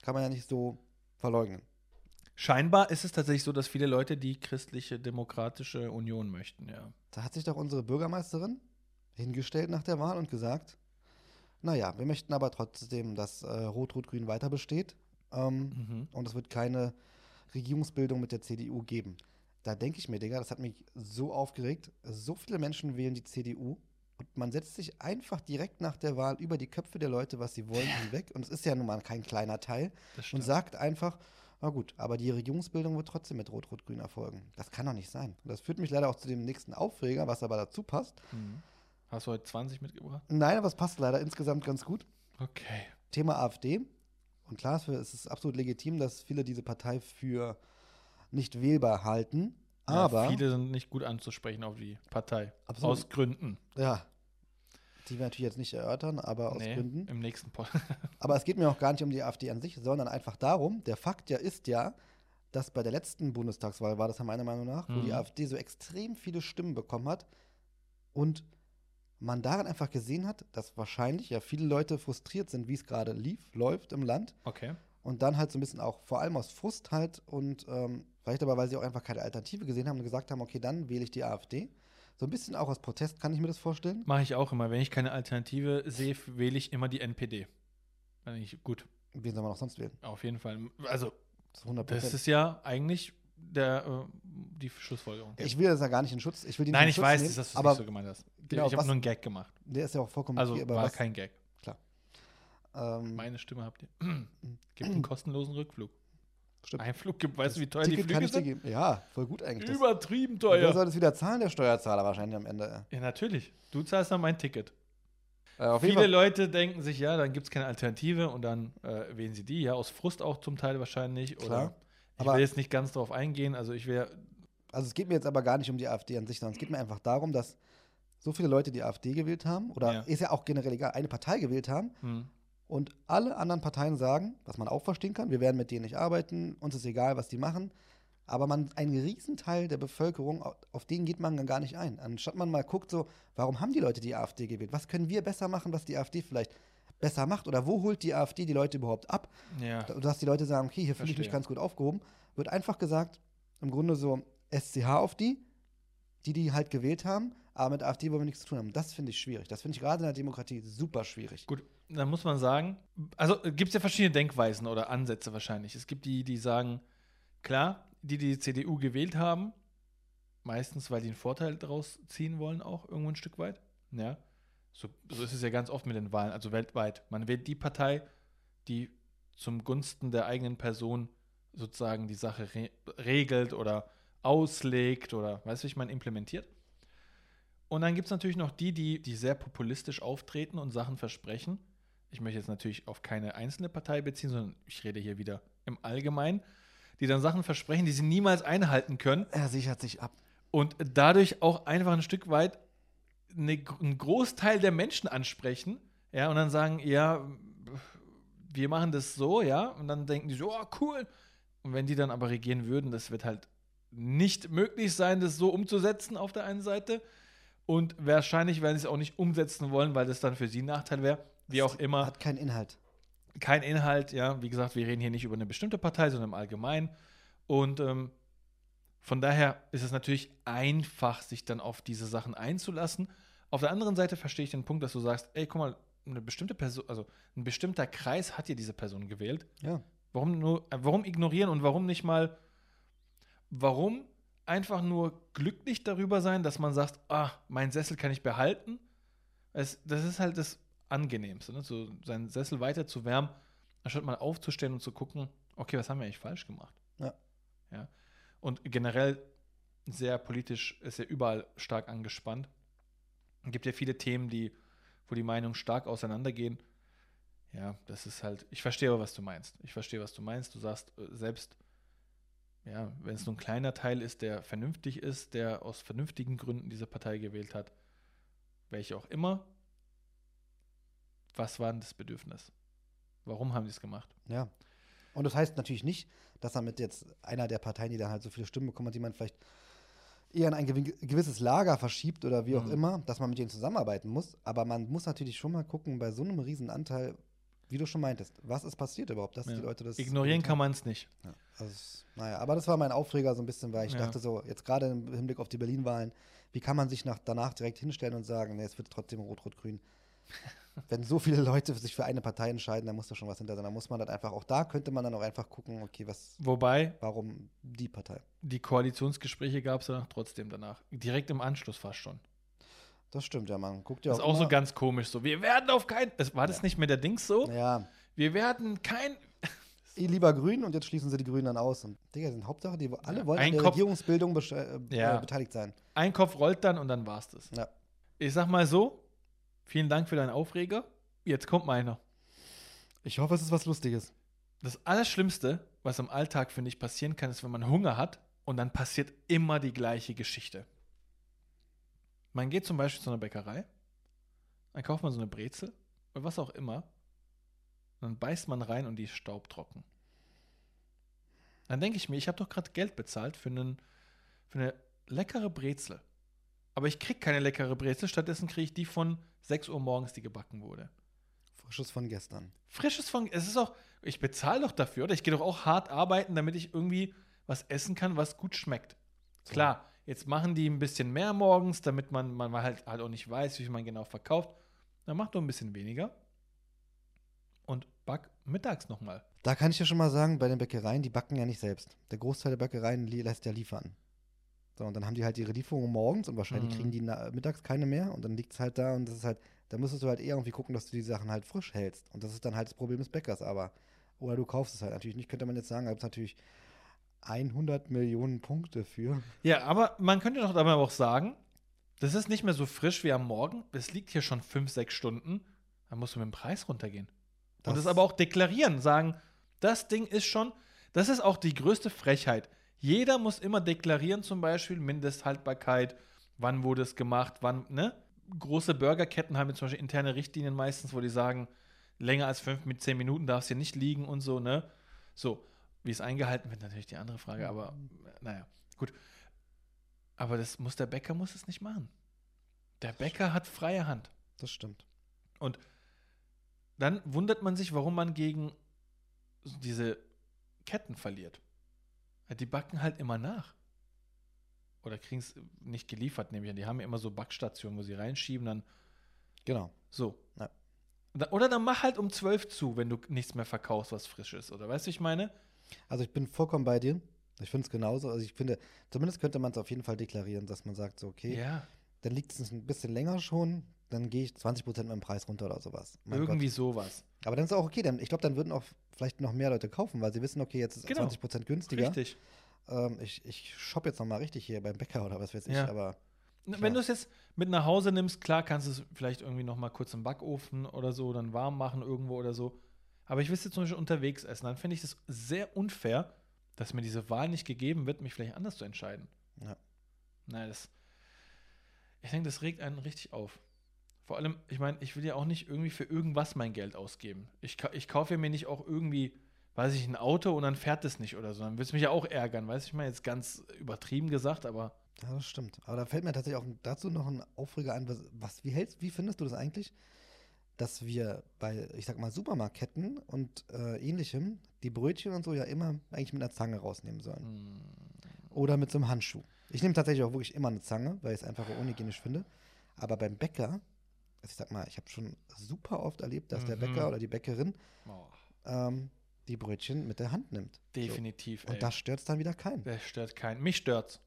Kann man ja nicht so verleugnen. Scheinbar ist es tatsächlich so, dass viele Leute die christliche demokratische Union möchten, ja. Da hat sich doch unsere Bürgermeisterin hingestellt nach der Wahl und gesagt, naja, wir möchten aber trotzdem, dass äh, Rot-Rot-Grün weiter besteht. Ähm, Mhm. und es wird keine Regierungsbildung mit der CDU geben. Da denke ich mir, Digga, das hat mich so aufgeregt. So viele Menschen wählen die CDU und man setzt sich einfach direkt nach der Wahl über die Köpfe der Leute, was sie wollen, hinweg. Und es ist ja nun mal kein kleiner Teil. Und sagt einfach, na gut, aber die Regierungsbildung wird trotzdem mit Rot-Rot-Grün erfolgen. Das kann doch nicht sein. Und das führt mich leider auch zu dem nächsten Aufreger, was aber dazu passt. Mhm. Hast du heute 20 mitgebracht? Nein, aber es passt leider insgesamt ganz gut. Okay. Thema AfD. Und klar, es ist absolut legitim, dass viele diese Partei für nicht wählbar halten. Aber, ja, viele sind nicht gut anzusprechen auf die Partei. Absolut. Aus Gründen. ja, die wir natürlich jetzt nicht erörtern, aber aus Nee, Gründen. Im nächsten Pod. Aber es geht mir auch gar nicht um die AfD an sich, sondern einfach darum, der Fakt ja ist ja, das bei der letzten Bundestagswahl war, das meiner Meinung nach, wo die Mhm. AfD so extrem viele Stimmen bekommen hat und man daran einfach gesehen hat, dass wahrscheinlich ja viele Leute frustriert sind, wie es gerade lief, läuft im Land Okay. und dann halt so ein bisschen auch, vor allem aus Frust halt und ähm, vielleicht aber, weil sie auch einfach keine Alternative gesehen haben und gesagt haben, okay, dann wähle ich die AfD. So ein bisschen auch aus Protest kann ich mir das vorstellen. Mache ich auch immer. Wenn ich keine Alternative sehe, wähle ich immer die NPD. Dann ich, gut, Wen soll man auch sonst wählen? auf jeden Fall. Also, Das ist 100 das ist ja eigentlich der, äh, die Schlussfolgerung. Ich will das ja gar nicht in Schutz. Ich will die nicht Nein, in ich Schutz weiß, nehmen, dass du es nicht so gemeint hast. genau, ich habe nur einen Gag gemacht. der ist ja auch vollkommen Also okay, aber war was, kein Gag. ähm, Meine Stimme habt ihr. Gibt einen kostenlosen Rückflug. Stimmt. Ein Flug gibt, weißt du, wie teuer Ticket die Flüge sind? Ja, voll gut eigentlich. Das, Übertrieben wer teuer. soll das wieder zahlen? Der Steuerzahler wahrscheinlich am Ende. Ja, natürlich. Du zahlst dann mein Ticket. Äh, Viele Leute denken sich, ja, dann gibt es keine Alternative und dann äh, wählen sie die, ja, aus Frust auch zum Teil wahrscheinlich. Klar. Oder ich Aber- will jetzt nicht ganz drauf eingehen, also ich wäre, also es geht mir jetzt aber gar nicht um die AfD an sich, sondern es geht mir einfach darum, dass so viele Leute die AfD gewählt haben, oder Ja. ist ja auch generell egal, eine Partei gewählt haben hm, und alle anderen Parteien sagen, was man auch verstehen kann, wir werden mit denen nicht arbeiten, uns ist egal, was die machen. Aber man, ein Riesenteil der Bevölkerung, au- auf den geht man dann gar nicht ein. Anstatt man mal guckt, so, warum haben die Leute die AfD gewählt? Was können wir besser machen, was die AfD vielleicht besser macht? Oder wo holt die AfD die Leute überhaupt ab? ja, Dass die Leute sagen, okay, hier fühle ich mich ganz gut aufgehoben. Wird einfach gesagt, im Grunde so SCH auf die, die die halt gewählt haben, aber mit AfD wollen wir nichts zu tun haben. Das finde ich schwierig. Das finde ich gerade in der Demokratie super schwierig. gut, dann muss man sagen, also gibt es ja verschiedene Denkweisen oder Ansätze wahrscheinlich. Es gibt die, die sagen, klar, die, die die CDU gewählt haben, meistens, weil die einen Vorteil daraus ziehen wollen, auch irgendwo ein Stück weit. Ja. So, so ist es ja ganz oft mit den Wahlen, also weltweit. Man wählt die Partei, die zum Gunsten der eigenen Person sozusagen die Sache re regelt oder auslegt oder, weißt du, wie ich meine, implementiert. Und dann gibt es natürlich noch die, die, die sehr populistisch auftreten und Sachen versprechen. Ich möchte jetzt natürlich auf keine einzelne Partei beziehen, sondern ich rede hier wieder im Allgemeinen, die dann Sachen versprechen, die sie niemals einhalten können Er sichert sich ab. und dadurch auch einfach ein Stück weit eine, einen Großteil der Menschen ansprechen, ja, und dann sagen, ja, wir machen das so, ja, und dann denken die so, oh, cool. Und wenn die dann aber regieren würden, das wird halt nicht möglich sein, das so umzusetzen auf der einen Seite. Und wahrscheinlich werden sie es auch nicht umsetzen wollen, weil das dann für sie ein Nachteil wäre. Wie auch immer Hat keinen Inhalt. kein Inhalt, ja. Wie gesagt, wir reden hier nicht über eine bestimmte Partei, sondern im Allgemeinen. Und ähm, von daher ist es natürlich einfach, sich dann auf diese Sachen einzulassen. Auf der anderen Seite verstehe ich den Punkt, dass du sagst, ey, guck mal, eine bestimmte Person, also ein bestimmter Kreis hat hier diese Person gewählt. Ja. Warum nur, äh, warum ignorieren und warum nicht mal, warum einfach nur glücklich darüber sein, dass man sagt, ah, mein Sessel kann ich behalten? Es, das ist halt das Angenehmste, ne? so seinen Sessel weiter zu wärmen, anstatt mal aufzustehen und zu gucken, okay, was haben wir eigentlich falsch gemacht? Ja. ja? Und generell sehr politisch ist ja überall stark angespannt. Es gibt ja viele Themen, die, wo die Meinungen stark auseinandergehen. Ja, das ist halt, ich verstehe aber, was du meinst. Ich verstehe, was du meinst. Du sagst, äh, selbst, ja, wenn es nur ein kleiner Teil ist, der vernünftig ist, der aus vernünftigen Gründen diese Partei gewählt hat, welche auch immer, was war denn das Bedürfnis? Warum haben die es gemacht? Ja. Und das heißt natürlich nicht, dass er mit jetzt einer der Parteien, die dann halt so viele Stimmen bekommen hat, die man vielleicht eher in ein gewi- gewisses Lager verschiebt oder wie auch Mhm. immer, dass man mit denen zusammenarbeiten muss. Aber man muss natürlich schon mal gucken, bei so einem riesen Anteil, wie du schon meintest, was ist passiert überhaupt, dass Ja. die Leute das. Ignorieren kann man es nicht. Ja. Also, naja, aber das war mein Aufreger so ein bisschen, weil ich Ja. dachte so, jetzt gerade im Hinblick auf die Berlin-Wahlen, wie kann man sich nach, danach direkt hinstellen und sagen, nee, es wird trotzdem Rot-Rot-Grün. Wenn so viele Leute sich für eine Partei entscheiden, dann muss da schon was hinter sein. Da muss man dann einfach, auch da könnte man dann auch einfach gucken, okay, was, Wobei, warum die Partei? die Koalitionsgespräche gab es danach trotzdem danach. Direkt im Anschluss fast schon. Das stimmt ja, man guckt ja Das ist auch, auch so ganz komisch. So, wir werden auf keinen. War das Ja. nicht mit der Dings so? Ja, Wir werden kein. lieber grün und jetzt schließen sie die Grünen dann aus. Und Digga, sind Hauptsache, die alle Ja, wollen an der Kopf- Regierungsbildung äh, Ja. äh, beteiligt sein. Ein Kopf rollt dann und dann war's das. Ja. Ich sag mal so: Vielen Dank für deinen Aufreger. Jetzt kommt meiner. Ich hoffe, es ist was Lustiges. Das Allerschlimmste, was im Alltag, finde ich, passieren kann, ist, wenn man Hunger hat und dann passiert immer die gleiche Geschichte. Man geht zum Beispiel zu einer Bäckerei, dann kauft man so eine Brezel oder was auch immer, dann beißt man rein und die ist staubtrocken. Dann denke ich mir, ich habe doch gerade Geld bezahlt für, einen, für eine leckere Brezel. Aber ich kriege keine leckere Brezel, stattdessen kriege ich die von 6 Uhr morgens, die gebacken wurde. Frisches von gestern. Frisches von. Es ist auch. Ich bezahle doch dafür, oder? Ich gehe doch auch hart arbeiten, damit ich irgendwie was essen kann, was gut schmeckt. Klar, jetzt machen die ein bisschen mehr morgens, damit man, man halt, halt auch nicht weiß, wie viel man genau verkauft. Dann mach doch ein bisschen weniger. Und back mittags nochmal. Da kann ich ja schon mal sagen, bei den Bäckereien, die backen ja nicht selbst. Der Großteil der Bäckereien lässt ja liefern. So, und dann haben die halt ihre Lieferungen morgens und wahrscheinlich Mhm. kriegen die mittags keine mehr und dann liegt es halt da und das ist halt, da müsstest du halt eher irgendwie gucken, dass du die Sachen halt frisch hältst. Und das ist dann halt das Problem des Bäckers, aber. Oder du kaufst es halt natürlich nicht, könnte man jetzt sagen, da gibt es natürlich 100 Millionen Punkte für. Ja, aber man könnte doch aber auch sagen, das ist nicht mehr so frisch wie am Morgen. Es liegt hier schon fünf, sechs Stunden. Dann musst du mit dem Preis runtergehen. und Das- das aber auch deklarieren, sagen, das Ding ist schon, das ist auch die größte Frechheit. Jeder muss immer deklarieren, zum Beispiel Mindesthaltbarkeit, wann wurde es gemacht, wann, ne? Große Burgerketten haben jetzt zum Beispiel interne Richtlinien meistens, wo die sagen, länger als fünf mit zehn Minuten darf es hier nicht liegen und so, ne? So, wie es eingehalten wird, natürlich die andere Frage, aber naja, gut. Aber das muss der Bäcker muss es nicht machen. Der Bäcker hat freie Hand. Das stimmt. Und dann wundert man sich, warum man gegen diese Ketten verliert. Die backen halt immer nach. Oder kriegen es nicht geliefert, nehme ich an. Die haben ja immer so Backstationen, wo sie reinschieben, dann Genau. so. Ja. Oder dann mach halt um 12 zu, wenn du nichts mehr verkaufst, was frisch ist. Oder weißt du, ich meine? Also ich bin vollkommen bei dir. Ich finde es genauso. Also ich finde, zumindest könnte man es auf jeden Fall deklarieren, dass man sagt, so, okay, Ja, dann liegt es ein bisschen länger schon, dann gehe ich 20% mit dem Preis runter oder sowas. Mein irgendwie Gott. sowas. Aber dann ist auch okay, denn ich glaube, dann würden auch vielleicht noch mehr Leute kaufen, weil sie wissen, okay, jetzt ist Genau. 20% günstiger. Richtig. Ähm, ich ich shoppe jetzt noch mal richtig hier beim Bäcker oder was weiß ich, Ja. aber Wenn Klar. du es jetzt mit nach Hause nimmst, klar kannst du es vielleicht irgendwie noch mal kurz im Backofen oder so, dann warm machen irgendwo oder so. Aber ich jetzt zum Beispiel unterwegs essen. Dann finde ich es sehr unfair, dass mir diese Wahl nicht gegeben wird, mich vielleicht anders zu entscheiden. Ja. Naja, das. Ich denke, das regt einen richtig auf. Vor allem, ich meine, ich will ja auch nicht irgendwie für irgendwas mein Geld ausgeben. Ich, ich kaufe mir nicht auch irgendwie, weiß ich, ein Auto und dann fährt es nicht oder so. Dann wird es mich ja auch ärgern, weiß ich mal, jetzt ganz übertrieben gesagt, aber ja, das stimmt. Aber da fällt mir tatsächlich auch dazu noch ein Aufreger ein, was, was wie hältst, wie findest du das eigentlich, dass wir bei, ich sag mal, Supermarktketten und äh, ähnlichem die Brötchen und so ja immer eigentlich mit einer Zange rausnehmen sollen. hm, Oder mit so einem Handschuh. Ich nehme tatsächlich auch wirklich immer eine Zange, weil ich es einfach unhygienisch finde. Aber beim Bäcker, also ich sag mal, ich habe schon super oft erlebt, dass der Mhm. Bäcker oder die Bäckerin oh, ähm, die Brötchen mit der Hand nimmt. definitiv. So. Und ey. das stört es dann wieder keinen. Das stört keinen. Mich stört's.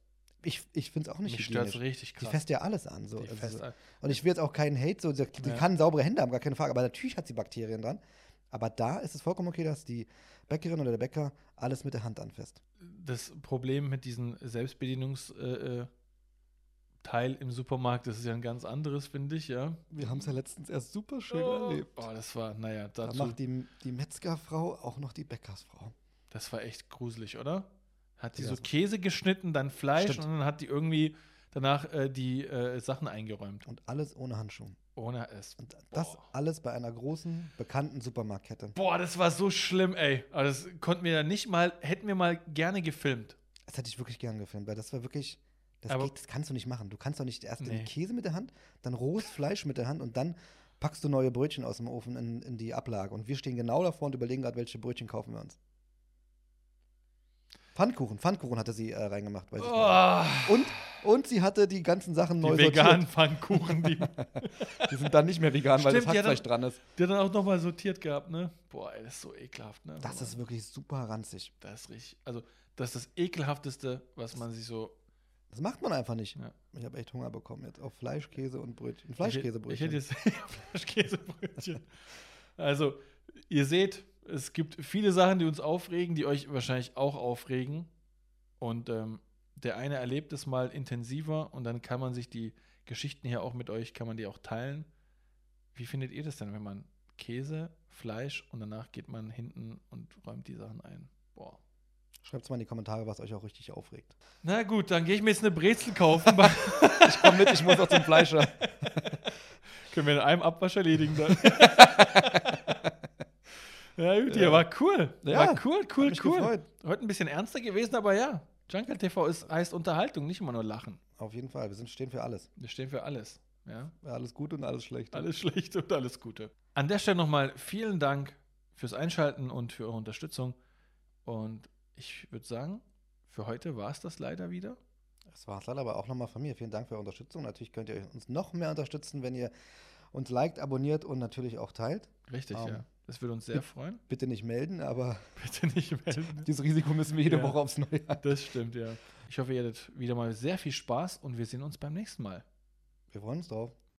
Ich, ich finde es auch nicht Mich stört's hygienisch. richtig Die krass. fässt ja alles an. So. Die Also, und ich will jetzt auch keinen Hate, so, die, die Ja. kann saubere Hände haben, gar keine Frage. Aber natürlich hat sie Bakterien dran. Aber da ist es vollkommen okay, dass die Bäckerin oder der Bäcker alles mit der Hand anfasst. das Problem mit diesem Selbstbedienungsteil äh, Teil im Supermarkt, das ist ja ein ganz anderes, finde ich, ja. Wir haben es ja letztens erst super schön Oh, erlebt. oh, das war, naja, Da dazu, macht die, die Metzgerfrau auch noch die Bäckersfrau. das war echt gruselig, oder? Hat die Ja, so Käse geschnitten, dann Fleisch Stimmt. und dann hat die irgendwie danach äh, die äh, Sachen eingeräumt. Und alles ohne Handschuh. Ohne es. Und das Boah. alles bei einer großen, bekannten Supermarktkette. Boah, das war so schlimm, ey. Also das konnten wir ja nicht mal, hätten wir mal gerne gefilmt. Das hätte ich wirklich gern gefilmt, weil das war wirklich. Das, Aber- geht, das kannst du nicht machen. Du kannst doch nicht erst Nee. den Käse mit der Hand, dann rohes Fleisch mit der Hand und dann packst du neue Brötchen aus dem Ofen in, in die Ablage. Und wir stehen genau davor und überlegen gerade, welche Brötchen kaufen wir uns. Pfannkuchen, Pfannkuchen hatte sie äh, reingemacht. Oh, Und, und sie hatte die ganzen Sachen die neu veganen Pfannkuchen, die. Die sind dann nicht mehr vegan, weil das Stimmt, die hat Hackfleisch dran ist. die hat dann auch nochmal sortiert gehabt, ne? Boah, ey, das ist so ekelhaft, ne? Das ist wirklich super ranzig. Das ist richtig. Also, das ist das ekelhafteste, was man sich so. Das macht man einfach nicht. Ja. Ich habe echt Hunger bekommen jetzt auf Fleisch, Käse und Brötchen. Ich Fleischkäsebrötchen. hätte jetzt Fleischkäsebrötchen. Also, ihr seht, es gibt viele Sachen, die uns aufregen, die euch wahrscheinlich auch aufregen. Und ähm, der eine erlebt es mal intensiver und dann kann man sich die Geschichten hier auch mit euch, kann man die auch teilen. Wie findet ihr das denn, wenn man Käse, Fleisch und danach geht man hinten und räumt die Sachen ein? Boah. Schreibt mal in die Kommentare, was euch auch richtig aufregt. Na gut, dann gehe ich mir jetzt eine Brezel kaufen. Ich komm mit, ich muss auch zum Fleischer. Können wir in einem Abwasch erledigen dann. Ja, gut, ja, war cool. Ja, war cool, cool, cool. gefreut. Heute ein bisschen ernster gewesen, aber ja. Jungle TV ist, heißt Unterhaltung, nicht immer nur Lachen. Auf jeden Fall. Wir sind, stehen für alles. Wir stehen für alles. Ja. Alles gut und alles schlecht. Alles Schlechte und alles Gute. An der Stelle nochmal vielen Dank fürs Einschalten und für eure Unterstützung. Und ich würde sagen, für heute war es das leider wieder. Das war's leider aber auch nochmal von mir. Vielen Dank für eure Unterstützung. Natürlich könnt ihr uns noch mehr unterstützen, wenn ihr uns liked, abonniert und natürlich auch teilt. Richtig, Ähm, ja. Das würde uns sehr freuen. Bitte nicht melden, aber Bitte nicht melden. dieses Risiko müssen wir jede Ja. Woche aufs Neue an. Das stimmt, ja. Ich hoffe, ihr hattet wieder mal sehr viel Spaß und wir sehen uns beim nächsten Mal. Wir freuen uns drauf.